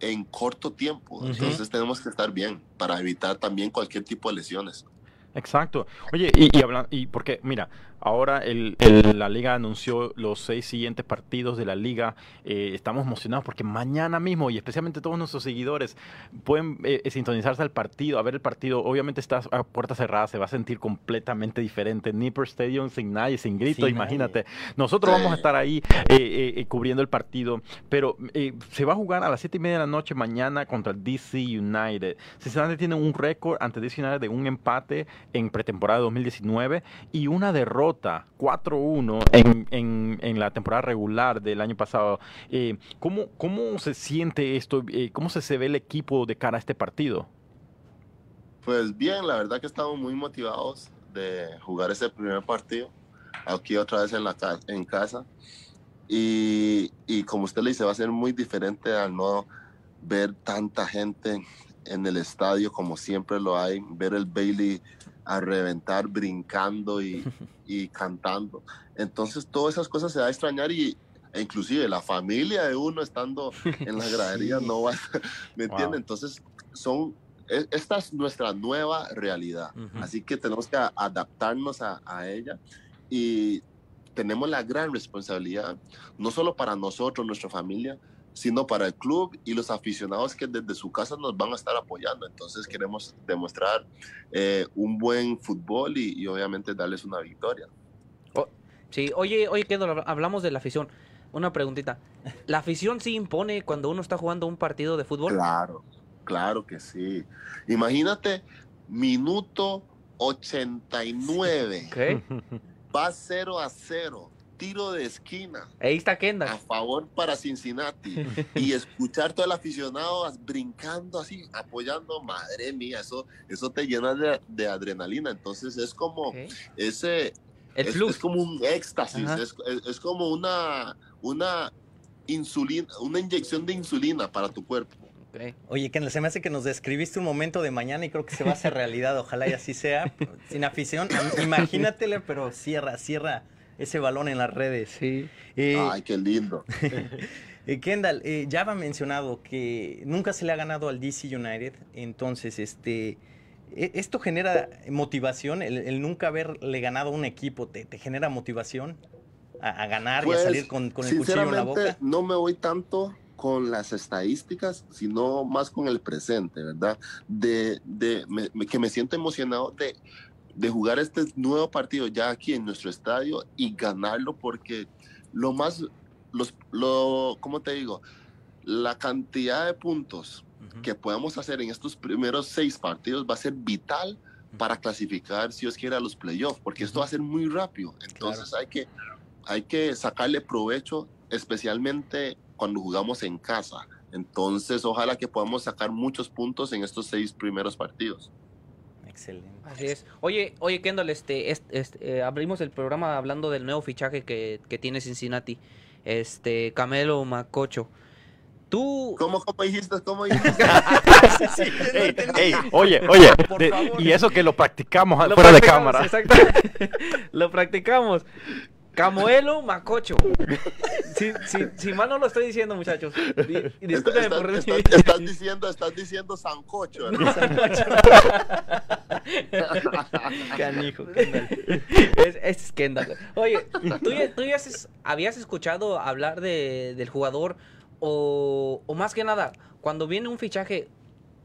en corto tiempo, entonces tenemos que estar bien para evitar también cualquier tipo de lesiones. Exacto. Oye, y, y, y porque, mira, ahora el, la liga anunció los seis siguientes partidos de la liga. Eh, estamos emocionados porque mañana mismo, y especialmente todos nuestros seguidores, pueden eh, sintonizarse al partido, a ver el partido. Obviamente está a puerta cerrada, se va a sentir completamente diferente. Nipper Stadium sin nadie, sin grito, imagínate. Nosotros vamos a estar ahí eh, cubriendo el partido, pero se va a jugar a las siete y media de la noche mañana contra el DC United. Cincinnati tiene un récord ante DC United de un empate en pretemporada 2019 y una derrota 4-1 en, en, la temporada regular del año pasado. Eh, ¿cómo, ¿Cómo se siente esto? Eh, ¿Cómo se, se ve el equipo de cara a este partido? Pues bien, la verdad que estamos muy motivados de jugar ese primer partido aquí otra vez en, la, en casa. Y, y como usted le dice, va a ser muy diferente al no ver tanta gente en el estadio como siempre lo hay, ver el Bailey a reventar brincando y, y, cantando. Entonces todas esas cosas se va a extrañar y e inclusive la familia de uno estando en la gradería no va, ¿me entiende? Entonces son, e, esta es nuestra nueva realidad, así que tenemos que adaptarnos a, a ella y tenemos la gran responsabilidad, no solo para nosotros, nuestra familia, sino para el club y los aficionados que desde su casa nos van a estar apoyando. Entonces queremos demostrar eh, un buen fútbol y, obviamente darles una victoria. Oh, sí, oye, oye, Kendall, hablamos de la afición. Una preguntita. ¿La afición sí impone cuando uno está jugando un partido de fútbol? Claro, claro que sí. Imagínate, minuto 89. ¿Qué? Va 0 a 0 tiro de esquina. Ahí está Kendall. A favor para Cincinnati. y escuchar todo el aficionado brincando así, apoyando, madre mía, eso, eso te llena de, adrenalina. Entonces es como ese... es, es, como un éxtasis, es, como una, una insulina, una inyección de insulina para tu cuerpo. Oye, Kendall, se me hace que nos describiste un momento de mañana y creo que se va a hacer realidad. Ojalá y así sea. Sin afición, imagínatele, pero cierra, cierra ese balón en las redes. Sí. Eh, Ay, qué lindo. Eh, Kendall, eh, ya ha mencionado que nunca se le ha ganado al DC United, entonces este, e, esto genera motivación, el, nunca haberle ganado a un equipo, ¿te, genera motivación a, ganar y a pues, salir con, con el cuchillo en la boca? No me voy tanto con las estadísticas, sino más con el presente, ¿verdad? De, de que me siento emocionado de de jugar este nuevo partido ya aquí en nuestro estadio y ganarlo porque lo más, los, lo, ¿cómo te digo? La cantidad de puntos que podamos hacer en estos primeros seis partidos va a ser vital para clasificar, si os quiere, a los playoffs, porque esto va a ser muy rápido. Entonces hay, que, hay que sacarle provecho, especialmente cuando jugamos en casa. Entonces, ojalá que podamos sacar muchos puntos en estos seis primeros partidos. Excelente. Así es. Oye, oye, Kendall, este, este, eh, abrimos el programa hablando del nuevo fichaje que, que tiene Cincinnati, este, Camelo Macocho. Tú... ¿Cómo, cómo dijiste? ¿Cómo dijiste? oye, oye, y eso que lo practicamos fuera de cámara. Exacto. lo practicamos. Camuelo Macocho. Si, si, mal no lo estoy diciendo, muchachos. Y, por estás, estás, diciendo, estás diciendo Sancocho, Sancocho. Canijo, Es, es Kendall. Oye, ¿tú, tú ya habías escuchado hablar de, del jugador? O, o, más que nada, cuando viene un fichaje,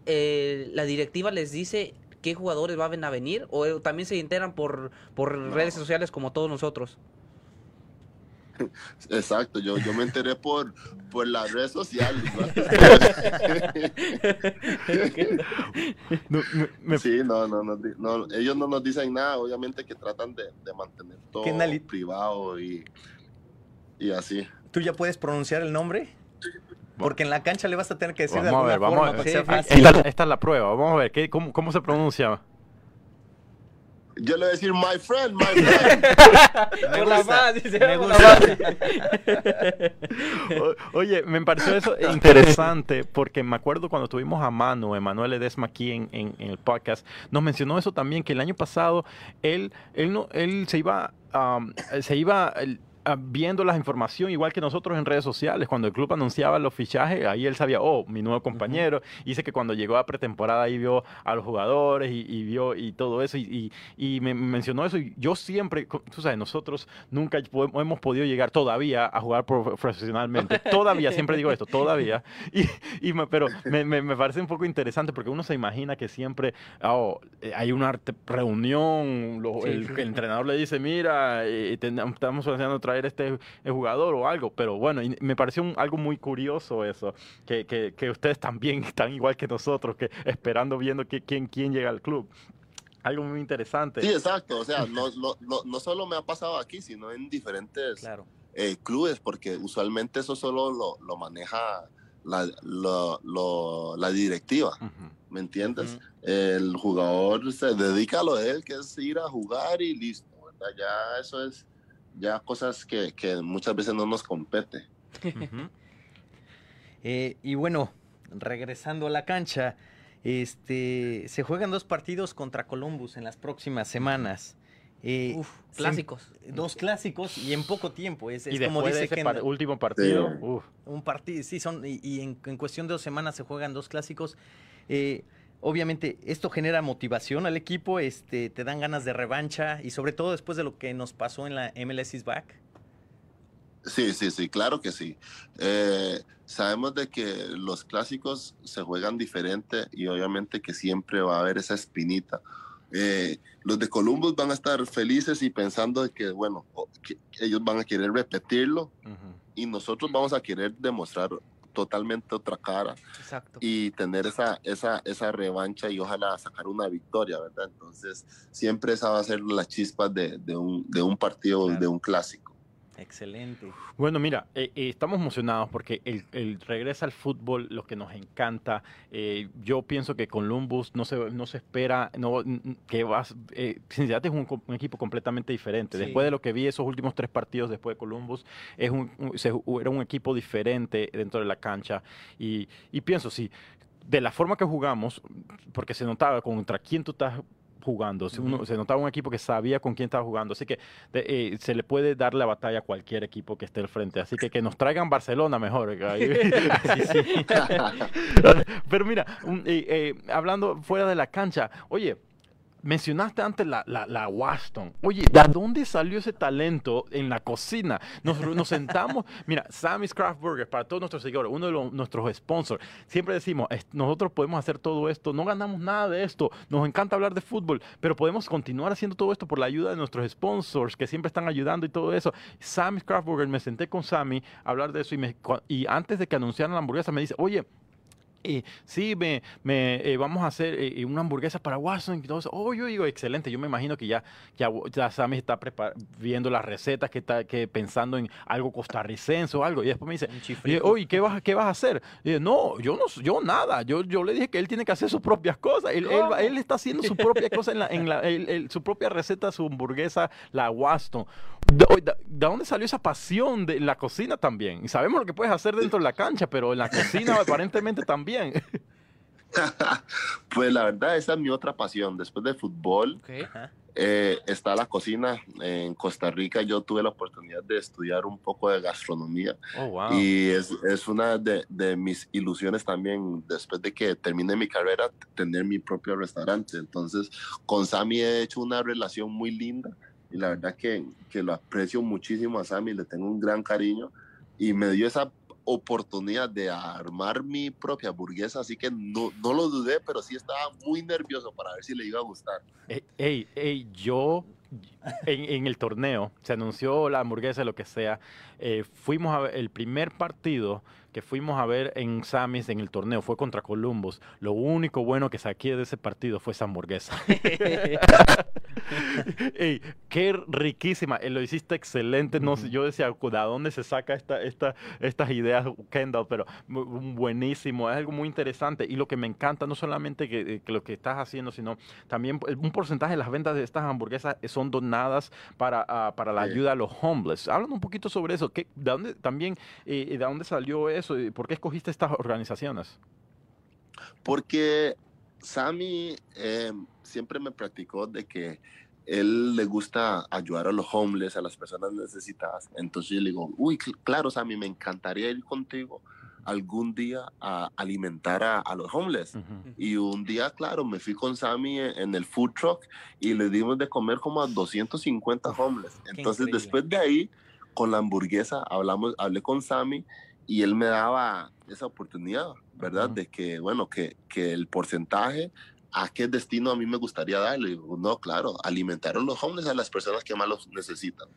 eh, la directiva les dice qué jugadores van a venir o también se enteran por, por redes sociales como todos nosotros. Exacto, yo, yo me enteré por, por las redes sociales. Sí, no, no, no, ellos no nos dicen nada, obviamente que tratan de, mantener todo privado y, y así. ¿Tú ya puedes pronunciar el nombre? Porque en la cancha le vas a tener que decir vamos de alguna a ver, vamos a ver. Esta, es la prueba, vamos a ver, ¿qué, cómo, ¿cómo se pronuncia? Yo le voy a decir, my friend, my friend. me gusta, me gusta. Oye, me pareció eso interesante porque me acuerdo cuando tuvimos a Manu, Emanuel Edesma aquí en, en, el podcast, nos mencionó eso también, que el año pasado él, él, no, él se iba, um, se iba viendo la información, igual que nosotros en redes sociales, cuando el club anunciaba los fichajes, ahí él sabía, oh, mi nuevo compañero. Dice que cuando llegó a pretemporada ahí vio a los jugadores y, vio y todo eso, y, me mencionó eso. Y yo siempre, tú sabes, nosotros nunca hemos podido llegar todavía a jugar profesionalmente. Todavía, siempre digo esto, todavía. Y, pero me, parece un poco interesante porque uno se imagina que siempre oh, eh, hay una reunión, el, entrenador le dice, mira, eh, estamos haciendo traer este jugador o algo, pero bueno, me pareció algo muy curioso eso, que, que, ustedes también están igual que nosotros, que esperando viendo que, quién, quién llega al club. Algo muy interesante. Sí, exacto, o sea, no, no, no, solo me ha pasado aquí, sino en diferentes eh, clubes, porque usualmente eso solo lo, lo maneja la, lo, la directiva, ¿me entiendes? El jugador se dedica a lo de él, que es ir a jugar y listo, Ya eso es ya cosas que, muchas veces no nos compete. Eh, y bueno, regresando a la cancha, este, se juegan dos partidos contra Columbus en las próximas semanas. Eh, clásicos. dos clásicos y en poco tiempo. Es, y como dice ese último partido. Un partido, sí, son, y, en, cuestión de dos semanas se juegan dos clásicos. Eh, obviamente esto genera motivación al equipo, este, te dan ganas de revancha y sobre todo después de lo que nos pasó en la MLS is back. Sí, sí, sí, claro que sí. Eh, sabemos de que los clásicos se juegan diferente y obviamente que siempre va a haber esa espinita. Eh, los de Columbus van a estar felices y pensando de que, bueno, ellos van a querer repetirlo y nosotros vamos a querer demostrar totalmente otra cara y tener esa, esa, esa revancha y ojalá sacar una victoria, ¿verdad? Entonces, siempre esa va a ser la chispa de, de, un, de un partido, de un clásico. Excelente. Bueno, mira, eh, eh, estamos emocionados porque el, el, regresa al fútbol, lo que nos encanta. Eh, yo pienso que Columbus no se, no se espera no, que vas. Cincinnati es un, equipo completamente diferente. Después de lo que vi esos últimos tres partidos después de Columbus, es un, era un equipo diferente dentro de la cancha. Y, y pienso, sí, de la forma que jugamos, porque se notaba contra quién tú estás jugando. se notaba un equipo que sabía con quién estaba jugando. Así que eh, se le puede dar la batalla a cualquier equipo que esté al frente. Así que que nos traigan Barcelona mejor. Pero mira, eh, eh, hablando fuera de la cancha, oye, Mencionaste antes la, la, la, Waston. Oye, ¿de dónde salió ese talento en la cocina? Nos, nos sentamos. Mira, Sammy's Craft Burger, para todos nuestros seguidores, uno de nuestros sponsors. Siempre decimos, nosotros podemos hacer todo esto, no ganamos nada de esto, nos encanta hablar de fútbol, pero podemos continuar haciendo todo esto por la ayuda de nuestros sponsors que siempre están ayudando y todo eso. Sammy's Craft Burger, me senté con Sammy a hablar de eso y, me, y antes de que anunciaran la hamburguesa me dice, oye, y sí, me, me eh, vamos a hacer eh, una hamburguesa para Watson eso. Oh, yo digo, excelente. Yo me imagino que ya, ya, ya Sammy está viendo las recetas, que está que pensando en algo costarricense o algo. Y después me dice, oye, ¿qué vas, ¿qué vas a hacer? Y no, yo no, yo nada. Yo, yo le dije que él tiene que hacer sus propias cosas. Él, él, está haciendo su propia cosa en, la, en la, su propia receta, su hamburguesa, la Waston. ¿De, de, dónde salió esa pasión de la cocina también? Y sabemos lo que puedes hacer dentro de la cancha, pero en la cocina aparentemente también bien. pues la verdad, esa es mi otra pasión. Después del fútbol, eh, está la cocina. En Costa Rica yo tuve la oportunidad de estudiar un poco de gastronomía. Oh, y es, es una de, de, mis ilusiones también, después de que termine mi carrera, tener mi propio restaurante. Entonces, con Sammy he hecho una relación muy linda. Y la verdad que, que lo aprecio muchísimo a Sammy, le tengo un gran cariño. Y me dio esa oportunidad de armar mi propia hamburguesa, así que no, no lo dudé, pero sí estaba muy nervioso para ver si le iba a gustar. Ey, ey, yo en, el torneo, se anunció la hamburguesa, lo que sea. Eh, fuimos a ver el primer partido que fuimos a ver en Samis en el torneo fue contra Columbus. Lo único bueno que saqué de ese partido fue esa hamburguesa. qué riquísima. Eh, lo hiciste excelente. No yo decía, ¿de dónde se saca esta, esta, estas ideas, Kendall? Pero buenísimo. Es algo muy interesante. Y lo que me encanta, no solamente que, eh, lo que estás haciendo, sino también eh, un porcentaje de las ventas de estas hamburguesas son donadas para, ah, para la ayuda a los homeless. Háblanos un poquito sobre eso. ¿Qué, ¿De dónde también, de dónde salió eso? ¿Por qué escogiste estas organizaciones? Porque Sammy eh, siempre me practicó de que él le gusta ayudar a los homeless, a las personas necesitadas. Entonces yo le digo, uy, claro, Sammy, me encantaría ir contigo algún día a alimentar a, los homeless. Y un día, claro, me fui con Sammy en, el food truck y le dimos de comer como a 250 homeless. Entonces, después de ahí, con la hamburguesa, hablamos, hablé con Sammy y él me daba esa oportunidad, ¿verdad? De que, bueno, que, que, el porcentaje, a qué destino a mí me gustaría darle. No, claro, alimentar a los jóvenes a las personas que más los necesitan.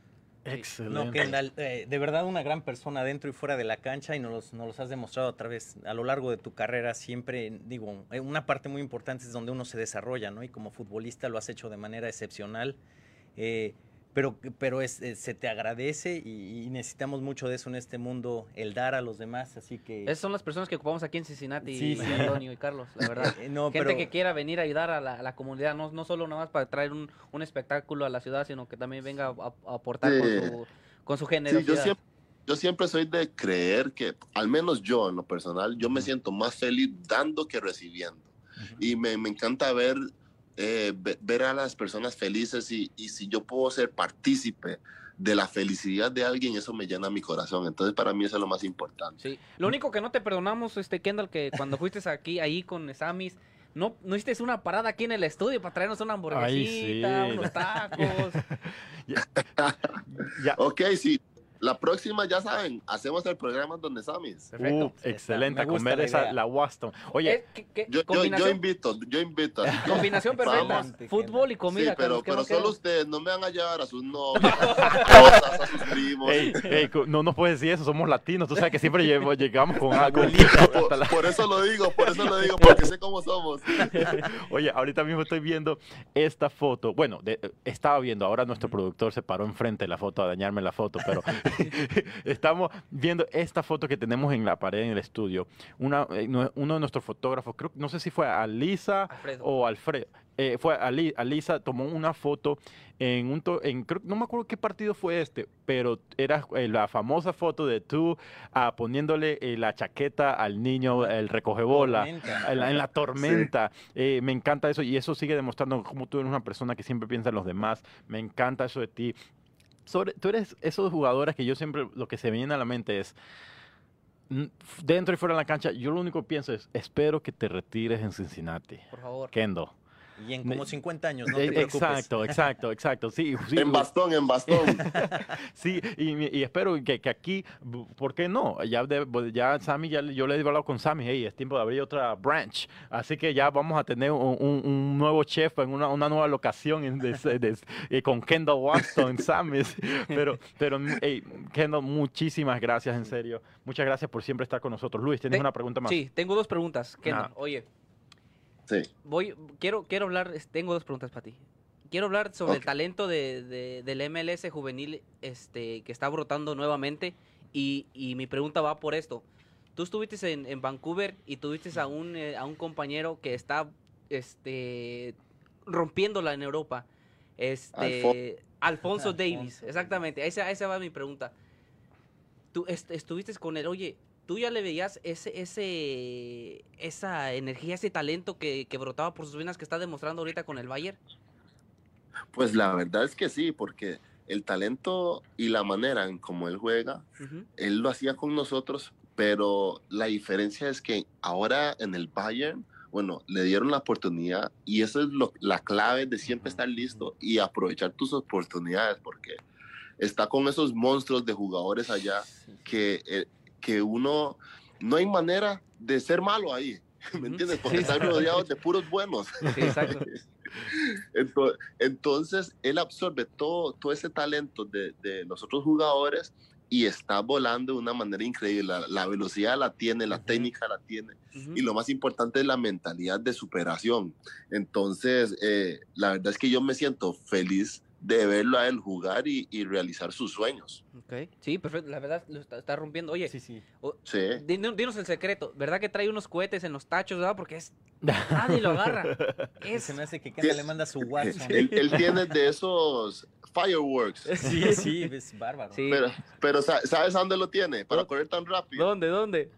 Excelente. No, eh, de verdad una gran persona dentro y fuera de la cancha y nos los, nos los has demostrado a través, a lo largo de tu carrera, siempre, digo, eh, una parte muy importante es donde uno se desarrolla, ¿no? Y como futbolista lo has hecho de manera excepcional. Eh, pero, pero es, eh, se te agradece y, necesitamos mucho de eso en este mundo, el dar a los demás, así que... Esas son las personas que ocupamos aquí en Cincinnati, Antonio y Carlos, la verdad. Eh, Gente que quiera venir a ayudar a la, comunidad, no, no solo nada más para traer un, un, espectáculo a la ciudad, sino que también venga a, aportar con, su, con su generosidad. yo siempre soy de creer que, al menos yo en lo personal, yo me siento más feliz dando que recibiendo. Y me, me, encanta ver eh, ver a las personas felices y, si yo puedo ser partícipe de la felicidad de alguien, eso me llena mi corazón. Entonces, para mí eso es lo más importante. Sí. Lo único que no te perdonamos, este Kendall, que cuando fuiste aquí, ahí con Samis, no, no hiciste una parada aquí en el estudio para traernos una hamburguesita, unos tacos. ya. Ok, sí. La próxima, ya saben, hacemos el programa donde Samis. Uh, excelente, a comer esa, la Waston. Oye, yo, yo, invito, yo invito. Combinación perfecta, fútbol y comida. Sí, pero, pero solo ustedes, no me van a llevar a sus novios, a, a sus primos. no nos puedes decir eso, somos latinos, tú sabes que siempre llegamos con algo. Por, por, eso lo digo, por eso lo digo, porque sé cómo somos. Oye, ahorita mismo estoy viendo esta foto. Bueno, estaba viendo, ahora nuestro productor se paró enfrente de la foto a dañarme la foto, pero Estamos viendo esta foto que tenemos en la pared en el estudio. Una, eh, uno de nuestros fotógrafos, creo, no sé si fue Alisa o Alfredo. Eh, fue Alisa tomó una foto en un en, no me acuerdo qué partido fue este, pero era eh, la famosa foto de tú ah, poniéndole la chaqueta al niño, el recogebola, en, en, la tormenta. me encanta eso y eso sigue demostrando cómo tú eres una persona que siempre piensa en los demás. Me encanta eso de ti sobre, tú eres esos jugadores que yo siempre, lo que se me viene a la mente es, dentro y fuera de la cancha, yo lo único que pienso es, espero que te retires en Cincinnati. Por favor. Kendall. Y en como 50 años, no te preocupes. Exacto, exacto, exacto. Sí, en bastón, en bastón. sí, y, espero que, que, aquí, ¿por qué no? Ya, ya Sammy, ya, yo le he hablado con Sammy, hey, es tiempo de abrir otra branch. Así que ya vamos a tener un, nuevo chef en una, una nueva locación en, eh, con Kendall Watson, Sammy. Pero, pero hey, Kendall, muchísimas gracias, en serio. Muchas gracias por siempre estar con nosotros. Luis, ¿tienes una pregunta más? Sí, tengo dos preguntas. Kendall, oye, Sí. Voy, quiero, quiero hablar, tengo dos preguntas para ti. Quiero hablar sobre el talento de, del MLS juvenil este, que está brotando nuevamente y, mi pregunta va por esto. Tú estuviste en, Vancouver y tuviste a un, eh, a un compañero que está este, rompiéndola en Europa. Este, Alfonso Davis, exactamente. Esa, esa va mi pregunta. Tú estuviste con él, oye, ¿Tú ya le veías ese, ese, esa energía, ese talento que, brotaba por sus venas que está demostrando ahorita con el Bayern? Pues la verdad es que sí, porque el talento y la manera en cómo él juega, él lo hacía con nosotros, pero la diferencia es que ahora en el Bayern, bueno, le dieron la oportunidad y eso es lo, la clave de siempre estar listo y aprovechar tus oportunidades, porque está con esos monstruos de jugadores allá que... Eh, que uno, no hay manera de ser malo ahí, ¿me entiendes? Porque están rodeados de puros buenos. exacto. Entonces, él absorbe todo, todo ese talento de, de los otros jugadores y está volando de una manera increíble. La, velocidad la tiene, la técnica la tiene y lo más importante es la mentalidad de superación. Entonces, eh, la verdad es que yo me siento feliz de verlo a él jugar y, realizar sus sueños. Ok, sí, perfecto. La verdad lo está, rompiendo. Oye, sí, sí. sí. Dinos, el secreto. ¿Verdad que trae unos cohetes en los tachos, verdad? Porque es. Nadie lo agarra. Se me hace que Kenda le manda su WhatsApp. Él, tiene de esos fireworks. Sí, sí, es bárbaro. Pero, pero ¿sabes dónde lo tiene? Para correr tan rápido. ¿Dónde? ¿Dónde?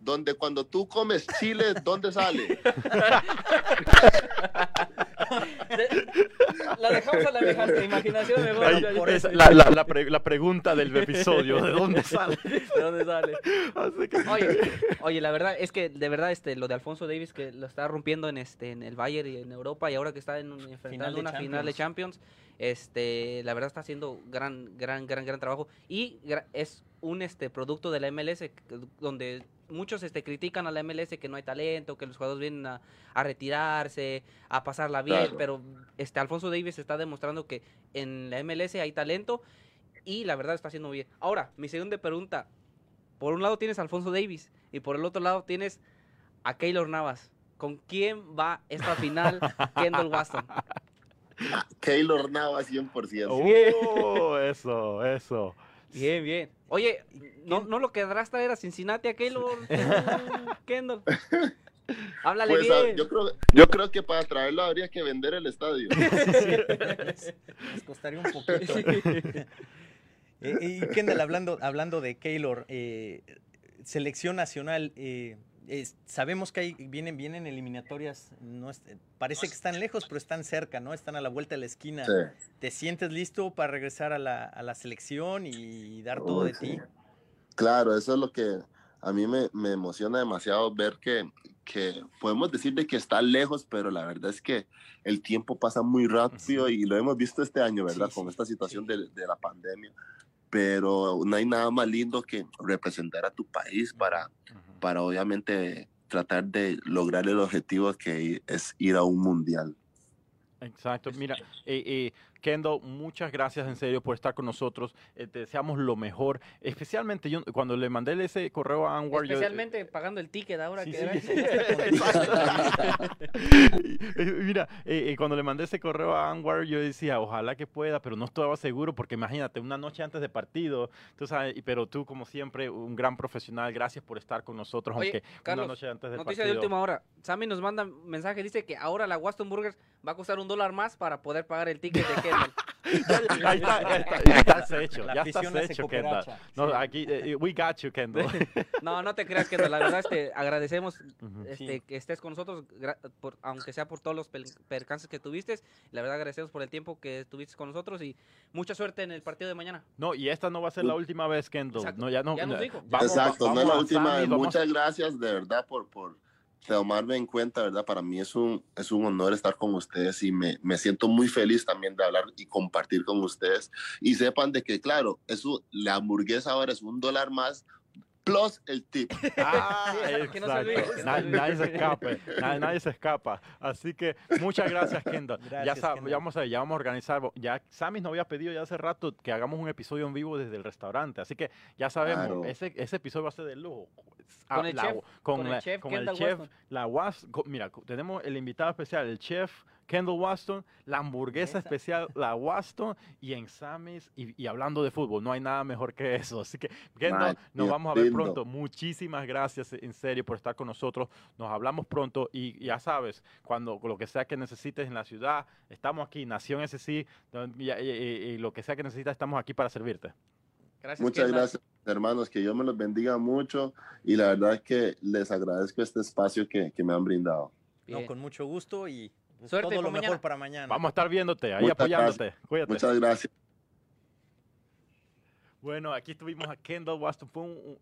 Donde cuando tú comes chile, ¿dónde sale? La dejamos a la imaginación la, pregunta del episodio, ¿de dónde sale? ¿De dónde sale? Oye, la verdad es que de verdad este lo de Alfonso Davis que lo está rompiendo en este en el Bayern y en Europa y ahora que está en enfrentando una final de Champions, este la verdad está haciendo gran gran gran gran trabajo y es un este producto de la MLS donde muchos este, critican a la MLS que no hay talento, que los jugadores vienen a, retirarse, a pasarla bien, pero este Alfonso Davis está demostrando que en la MLS hay talento y la verdad está haciendo bien. Ahora, mi segunda pregunta, por un lado tienes a Alfonso Davis y por el otro lado tienes a Keylor Navas. ¿Con quién va esta final Kendall Waston? Keylor Navas 100%. Oh, eso, eso. Bien, bien. Oye, ¿no, ¿no lo quedarás traer a Cincinnati a Keylor, Kendall? Háblale pues, bien. Yo creo, yo creo que para traerlo habría que vender el estadio. les, costaría un poquito. Eh, y Kendall, hablando, hablando de Keylor, eh, selección nacional, eh, sabemos que hay, vienen, vienen eliminatorias, no parece que están lejos, pero están cerca, ¿no? Están a la vuelta de la esquina. ¿Te sientes listo para regresar a la, a la selección y dar todo de ti? Claro, eso es lo que a mí me, me emociona demasiado ver que, que podemos decir de que está lejos, pero la verdad es que el tiempo pasa muy rápido y lo hemos visto este año, ¿verdad? Con esta situación de, de, la pandemia. Pero no hay nada más lindo que representar a tu país para, para obviamente tratar de lograr el objetivo que es ir a un mundial. Exacto, mira, eh, eh, Kendall, muchas gracias en serio por estar con nosotros. Eh, te deseamos lo mejor. Especialmente yo cuando le mandé ese correo a Anwar. Especialmente pagando el ticket ahora que Mira, cuando le mandé ese correo a Anwar, yo decía, ojalá que pueda, pero no estaba seguro porque imagínate, una noche antes de partido, tú sabes, pero tú como siempre, un gran profesional, gracias por estar con nosotros, aunque una noche antes de noticia de última hora. Sammy nos manda mensaje, dice que ahora la Waston Burgers va a costar un dólar más para poder pagar el ticket de que ahí está, ya está, hecho, ya está hecho, Kendall. No, aquí, eh, we got you, Kendall. no, no te creas, Kendall. La verdad, este, agradecemos este, que estés con nosotros, aunque sea por todos los percances que tuviste. La verdad, agradecemos por el tiempo que estuviste con nosotros y mucha suerte en el partido de mañana. No, y esta no va a ser la última vez, Kendall. No, ya no. Ya nos dijo. Exacto, no es la última. Muchas gracias, de verdad, por, por tomarme en cuenta, ¿verdad? Para mí es un, es un honor estar con ustedes y me, me, siento muy feliz también de hablar y compartir con ustedes. Y sepan de que, claro, eso, la hamburguesa ahora es un dólar más plus el tip. Ah, nadie, se escape, nadie, se escapa. Así que muchas gracias, Kendall. ya, vamos a, ya vamos a organizar. Ya Sammy nos había pedido ya hace rato que hagamos un episodio en vivo desde el restaurante. Así que ya sabemos, ese, ese episodio va a ser de lujo. Con el chef, con, el chef, con el chef la was, mira, tenemos el invitado especial, el chef Kendall Waston, la hamburguesa especial, la Waston y en Sammy's y, hablando de fútbol, no hay nada mejor que eso. Así que, Kendall, nos vamos a ver pronto. Muchísimas gracias en serio por estar con nosotros. Nos hablamos pronto y ya sabes, cuando lo que sea que necesites en la ciudad, estamos aquí, Nación SC, y, y, lo que sea que necesites, estamos aquí para servirte. Muchas gracias, hermanos, que Dios me los bendiga mucho y la verdad es que les agradezco este espacio que, que me han brindado. No, con mucho gusto y todo lo mejor para mañana. Vamos a estar viéndote, ahí apoyándote. Cuídate. Muchas gracias. Bueno, aquí tuvimos a Kendall Waston. Fue un,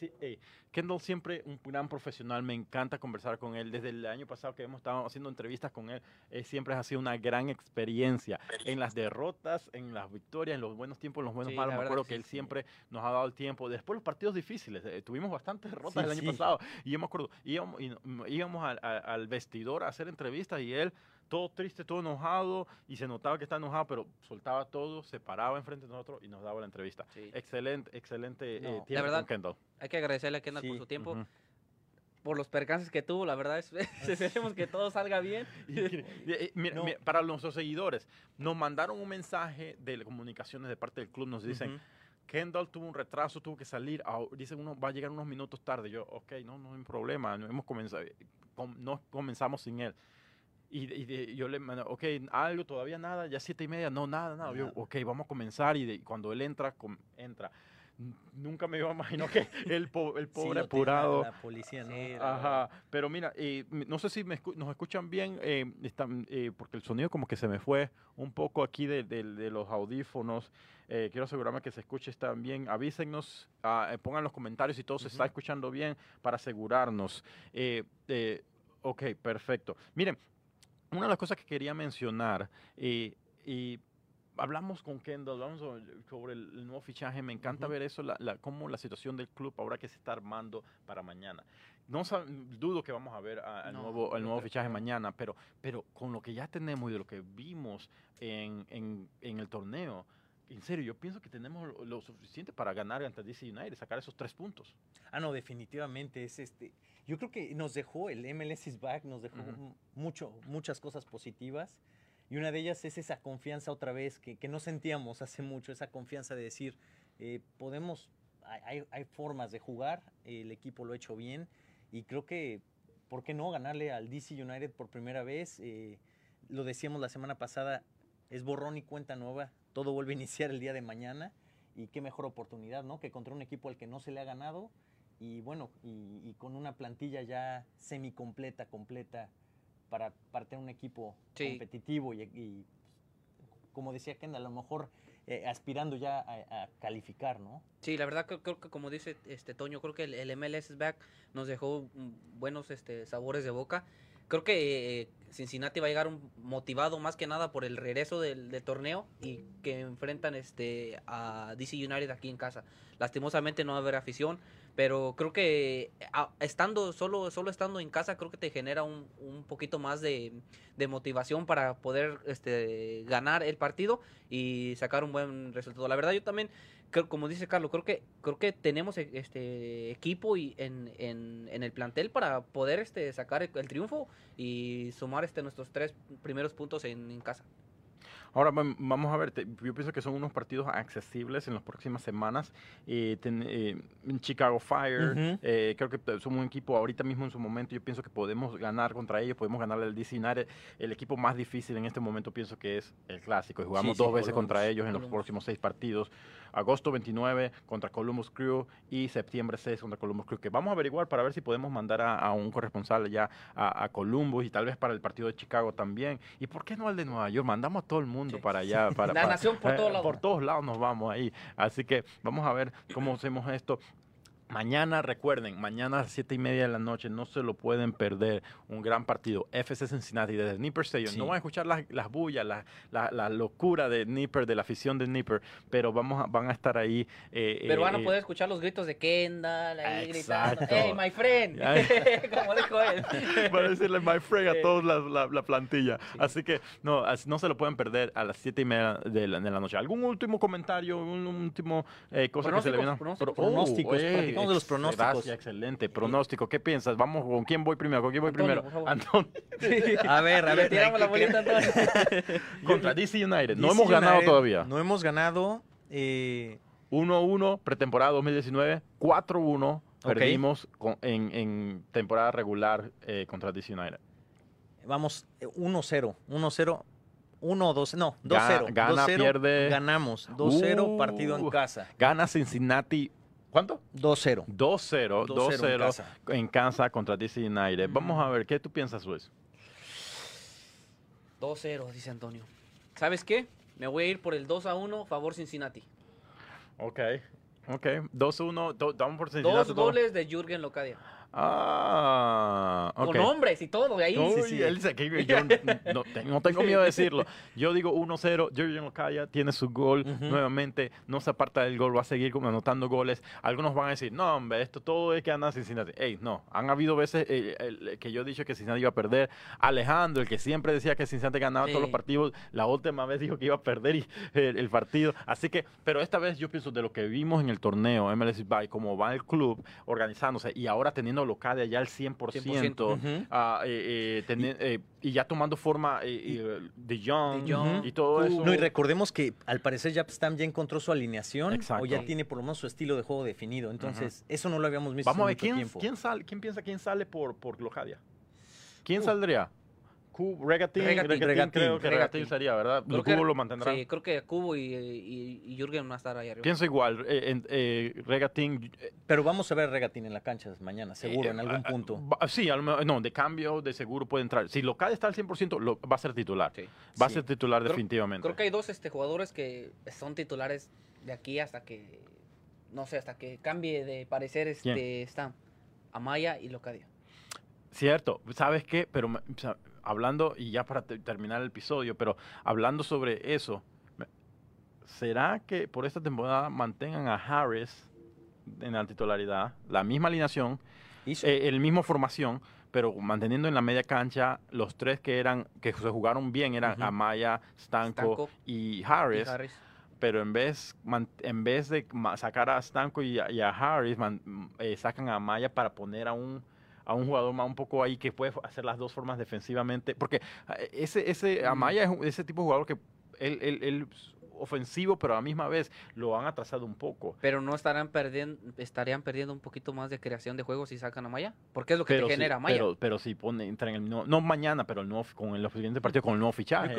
eh, Kendall siempre un gran profesional. Me encanta conversar con él. Desde el año pasado que hemos estado haciendo entrevistas con él, siempre ha sido una gran experiencia. En las derrotas, en las victorias, en los buenos tiempos, en los buenos malos. Me acuerdo que, él siempre nos ha dado el tiempo. Después los partidos difíciles. Eh, tuvimos bastantes derrotas el año pasado. Y yo me acuerdo, íbamos, íbamos al, al vestidor a hacer entrevistas y él todo triste, todo enojado, y se notaba que estaba enojado, pero soltaba todo, se paraba enfrente de nosotros y nos daba la entrevista. Excelente, excelente eh, tiempo verdad, Kendall. Hay que agradecerle a Kendall por su tiempo. Por los percances que tuvo, la verdad es esperemos que todo salga bien. para nuestros seguidores, nos mandaron un mensaje de comunicaciones de parte del club, nos dicen, Kendall tuvo un retraso, tuvo que salir, dicen uno va a llegar unos minutos tarde. Yo, ok, no, no hay problema, no, hemos comenzado, no comenzamos sin él. Y, yo le mando, ok, algo, todavía nada, ya siete y media, no, nada, nada. Yo, ok, vamos a comenzar. Y, cuando él entra, entra. Nunca me iba a imaginar que el, el pobre apurado. La policía, ¿no? Ajá. Pero mira, eh, no sé si nos escuchan bien, eh, están, eh, porque el sonido como que se me fue un poco aquí de, los audífonos. quiero asegurarme que se escuche están bien. Avísenos, ah, pongan los comentarios si todo se está escuchando bien para asegurarnos. ok, perfecto. Miren, una de las cosas que quería mencionar, y hablamos con Kendall, hablamos sobre, el, nuevo fichaje, me encanta ver eso, la, la, cómo la situación del club ahora que se está armando para mañana. No dudo que vamos a ver al nuevo, el nuevo fichaje mañana, pero, pero con lo que ya tenemos y de lo que vimos en, en, en el torneo, en serio, yo pienso que tenemos lo, suficiente para ganar ante DC United, sacar esos tres puntos. Ah, no, definitivamente es este. Yo creo que nos dejó el MLS is back, nos dejó mucho, muchas cosas positivas. Y una de ellas es esa confianza otra vez que, que no sentíamos hace mucho, esa confianza de decir, eh, podemos, hay, hay, formas de jugar, el equipo lo ha hecho bien y creo que, ¿por qué no ganarle al DC United por primera vez? Eh, lo decíamos la semana pasada, es borrón y cuenta nueva, todo vuelve a iniciar el día de mañana y qué mejor oportunidad, ¿no? Que contra un equipo al que no se le ha ganado y bueno, y, con una plantilla ya semi completa, para, para tener un equipo competitivo y, como decía Ken, a lo mejor eh, aspirando ya a, calificar, ¿no? Sí, la verdad creo, que como dice este Toño, creo que el, el MLS back nos dejó buenos este, sabores de boca creo que eh, Cincinnati va a llegar motivado más que nada por el regreso del, torneo y que enfrentan este a DC United aquí en casa. Lastimosamente no va a haber afición, pero creo que estando solo solo estando en casa creo que te genera un, un poquito más de, de, motivación para poder este ganar el partido y sacar un buen resultado. La verdad yo también como dice Carlos, creo que creo que tenemos e, este equipo y en, en, en el plantel para poder este sacar el, triunfo y sumar este nuestros tres primeros puntos en casa. Ahora vamos a ver, yo pienso que son unos partidos accesibles en las próximas semanas. Eh, eh Chicago Fire, eh, creo que somos un equipo ahorita mismo en su momento, yo pienso que podemos ganar contra ellos, podemos ganarle al DC United. El equipo más difícil en este momento pienso que es el clásico. Y jugamos dos veces contra ellos en los próximos seis partidos. Agosto 29 contra Columbus Crew y septiembre 6 contra Columbus Crew, que vamos a averiguar para ver si podemos mandar a, un corresponsal ya a, a Columbus y tal vez para el partido de Chicago también. ¿Y por qué no al de Nueva York? Mandamos a todo el mundo para allá. Para, la nación por todos lados. Por todos lados nos vamos ahí. Así que vamos a ver cómo hacemos esto. Mañana, recuerden, mañana a las 7 y media de la noche, no se lo pueden perder. Un gran partido. FC Cincinnati desde Nipper Stadium. No van a escuchar las, las bullas, la, la, locura de Nipper, de la afición de Nipper, pero vamos a, van a estar ahí. Eh, pero van a eh, poder escuchar los gritos de Kendall, ahí gritando, ¡Hey, my friend! Como dijo él. Van a decirle my friend a todos la, la, plantilla. Así que no, no se lo pueden perder a las 7 y media de la, de la noche. ¿Algún último comentario, un último eh, cosa que se le viene? Pronósticos, pronósticos, de los pronósticos. excelente. Pronóstico. ¿Qué piensas? Vamos, ¿con quién voy primero? ¿Con quién voy primero? Antonio. A ver, a ver. Tiramos la bolita, Antonio. Contra DC United. No hemos ganado todavía. No hemos ganado. 1-1, eh, pretemporada 2019. 4-1. Perdimos en, en, temporada regular eh, contra DC United. Vamos 1-0. 1-0. 1-2, no, 2-0. Gana, pierde. Ganamos. 2-0, partido en uh, casa. Gana Cincinnati ¿Cuánto? 2-0. 2-0. 2-0 en, casa contra DC United. Vamos a ver, ¿qué tú piensas, Luis? 2-0, dice Antonio. ¿Sabes qué? Me voy a ir por el 2-1, favor Cincinnati. Ok, ok. 2-1, damos por Cincinnati. Dos goles de Jürgen Locadia. Ah, Con nombres y todo, ahí. sí, sí. Él dice que yo no, tengo miedo de decirlo. Yo digo 1-0, Jorgen Ocaya tiene su gol nuevamente, no se aparta del gol, va a seguir como anotando goles. Algunos van a decir, no, hombre, esto todo es que anda Cincinnati. Ey, no, han habido veces eh, que yo he dicho que Cincinnati iba a perder. Alejandro, el que siempre decía que Cincinnati ganaba todos los partidos, la última vez dijo que iba a perder y, el, partido. Así que, pero esta vez yo pienso de lo que vimos en el torneo MLS by, cómo va el club organizándose y ahora teniendo local de allá al 100%, ah, eh, eh, y ya tomando forma de Young, y todo eso. No, y recordemos que al parecer Stam ya encontró su alineación o ya tiene por lo menos su estilo de juego definido. Entonces, eso no lo habíamos visto Vamos a ver, ¿quién, ¿quién, sale, ¿quién piensa quién sale por, por Lojadia? ¿Quién saldría? Cubo, Regatín, Regatín, creo que Regatín sería, ¿verdad? Creo Cubo lo mantendrá. Sí, creo que Cubo y, y, Jürgen van a estar ahí arriba. Pienso igual, eh, eh, Regatín... Eh, Pero vamos a ver Regatín en la cancha mañana, seguro, en algún punto. sí, no, de cambio, de seguro puede entrar. Si Local está al 100%, va a ser titular. Va a ser titular definitivamente. Creo que hay dos este, jugadores que son titulares de aquí hasta que, no sé, hasta que cambie de parecer este, están Amaya y Locadia. Cierto, ¿sabes qué? Pero hablando, y ya para terminar el episodio, pero hablando sobre eso, ¿será que por esta temporada mantengan a Harris en la titularidad, la misma alineación, eh, el mismo formación, pero manteniendo en la media cancha los tres que eran que se jugaron bien eran Amaya, Stanko, y, Harris, Pero en vez, en vez de sacar a Stanko y a, Harris, eh, sacan a Amaya para poner a un a un jugador más un poco ahí que puede hacer las dos formas defensivamente. Porque eh, ese, ese Amaya es ese tipo de jugador que él, él, ofensivo, pero a la misma vez lo han atrasado un poco. Pero no estarán perdiendo, estarían perdiendo un poquito más de creación de juegos si sacan a Maya, porque es lo que te genera Maya. Pero, pero si pone, entra en el no, mañana, pero el nuevo, con el siguiente partido con el nuevo fichaje.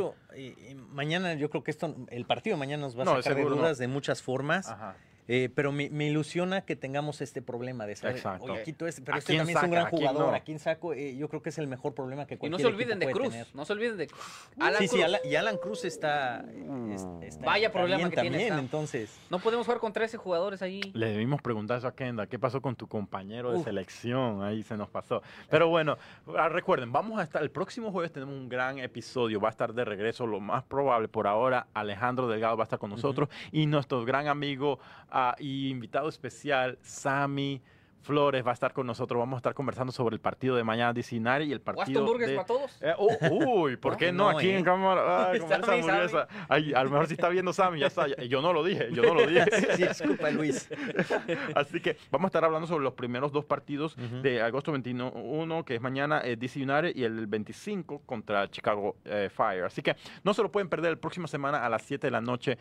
mañana yo creo que esto, el partido de mañana nos va a sacar de dudas de muchas formas. Ajá. Eh, pero me, ilusiona que tengamos este problema de saber, Exacto. oye, aquí este, pero este también es un gran jugador, ¿a quién saco? Eh, yo creo que es el mejor problema que cualquier Y no se olviden de Cruz, no se olviden de Alan sí, Cruz. sí, y Alan Cruz está, está Vaya problema que también, tiene entonces. No podemos jugar con 13 jugadores ahí. Le debimos preguntar eso a Kenda, ¿qué pasó con tu compañero de selección? Ahí se nos pasó. Pero bueno, ah, recuerden, vamos a estar, el próximo jueves tenemos un gran episodio, va a estar de regreso, lo más probable por ahora, Alejandro Delgado va a estar con nosotros y nuestro gran amigo uh, y invitado especial, Sammy Flores va a estar con nosotros. Vamos a estar conversando sobre el partido de mañana de Cincinnati y el partido. De... para todos? Eh, oh, uy, ¿por qué no? Aquí en eh. cámara. Ay, esa hamburguesa. a lo mejor si está viendo Sammy, ya está. Yo no lo dije, yo no lo dije. sí, disculpa, Luis. Así que vamos a estar hablando sobre los primeros dos partidos de agosto 21, que es mañana eh, DC United, y el 25 contra Chicago eh, Fire. Así que no se lo pueden perder la próxima semana a las 7 de la noche.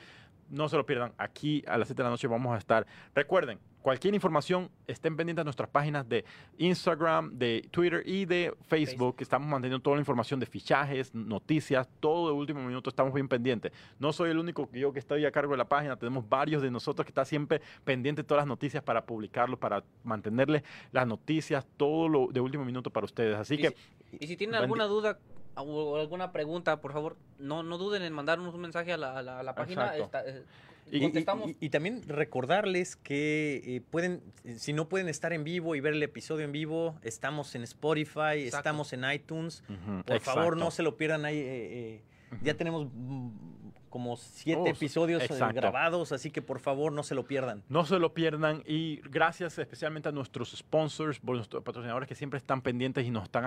No se lo pierdan. Aquí a las 7 de la noche vamos a estar. Recuerden, cualquier información, estén pendientes de nuestras páginas de Instagram, de Twitter y de Facebook. Estamos manteniendo toda la información de fichajes, noticias, todo de último minuto. Estamos bien pendientes. No soy el único que yo que estoy a cargo de la página. Tenemos varios de nosotros que están siempre pendientes de todas las noticias para publicarlo, para mantenerles las noticias, todo lo de último minuto para ustedes. Así que. y si tienen alguna duda o alguna pregunta, por favor, no, no duden en mandarnos un mensaje a la, a la, página. Eh, y, también recordarles que eh, pueden, si no pueden estar en vivo y ver el episodio en vivo, estamos en Spotify, estamos en iTunes. Por favor, no se lo pierdan ahí. Eh, ya tenemos como siete episodios eh, grabados, así que por favor no se lo pierdan. No se lo pierdan y gracias especialmente a nuestros sponsors, nuestros patrocinadores que siempre están pendientes y nos están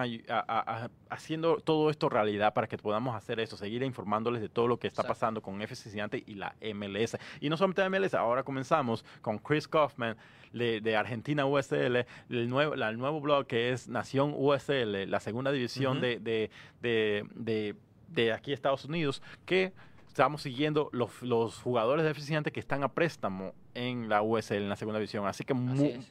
haciendo todo esto realidad para que podamos hacer eso, seguir informándoles de todo lo que está pasando con FC y la MLS. Y no solamente la MLS, ahora comenzamos con Chris Kaufman de, Argentina USL, el nuevo, el nuevo blog que es Nación USL, la segunda división de, de, de, de aquí Estados Unidos, que estamos siguiendo los, los jugadores de eficiente que están a préstamo en la USL, en la segunda división. Así que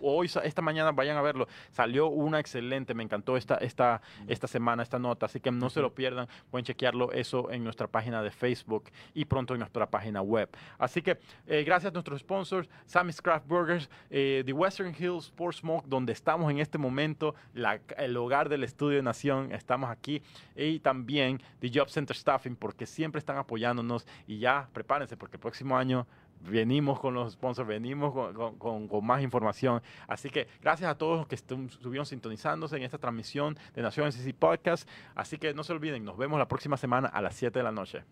hoy, esta mañana, vayan a verlo. Salió una excelente, me encantó esta, esta, esta semana, esta nota. Así que no se lo pierdan. Pueden chequearlo eso en nuestra página de Facebook y pronto en nuestra página web. Así que eh, gracias a nuestros sponsors, Sammy's Craft Burgers, eh, The Western Hills Sports Smoke, donde estamos en este momento, la, el hogar del Estudio de Nación. Estamos aquí. Y también The Job Center Staffing, porque siempre están apoyándonos. Y ya prepárense, porque el próximo año venimos con los sponsors, venimos con, más información. Así que gracias a todos los que estuvieron sintonizándose en esta transmisión de Nación NCC Podcast. Así que no se olviden, nos vemos la próxima semana a las 7 de la noche.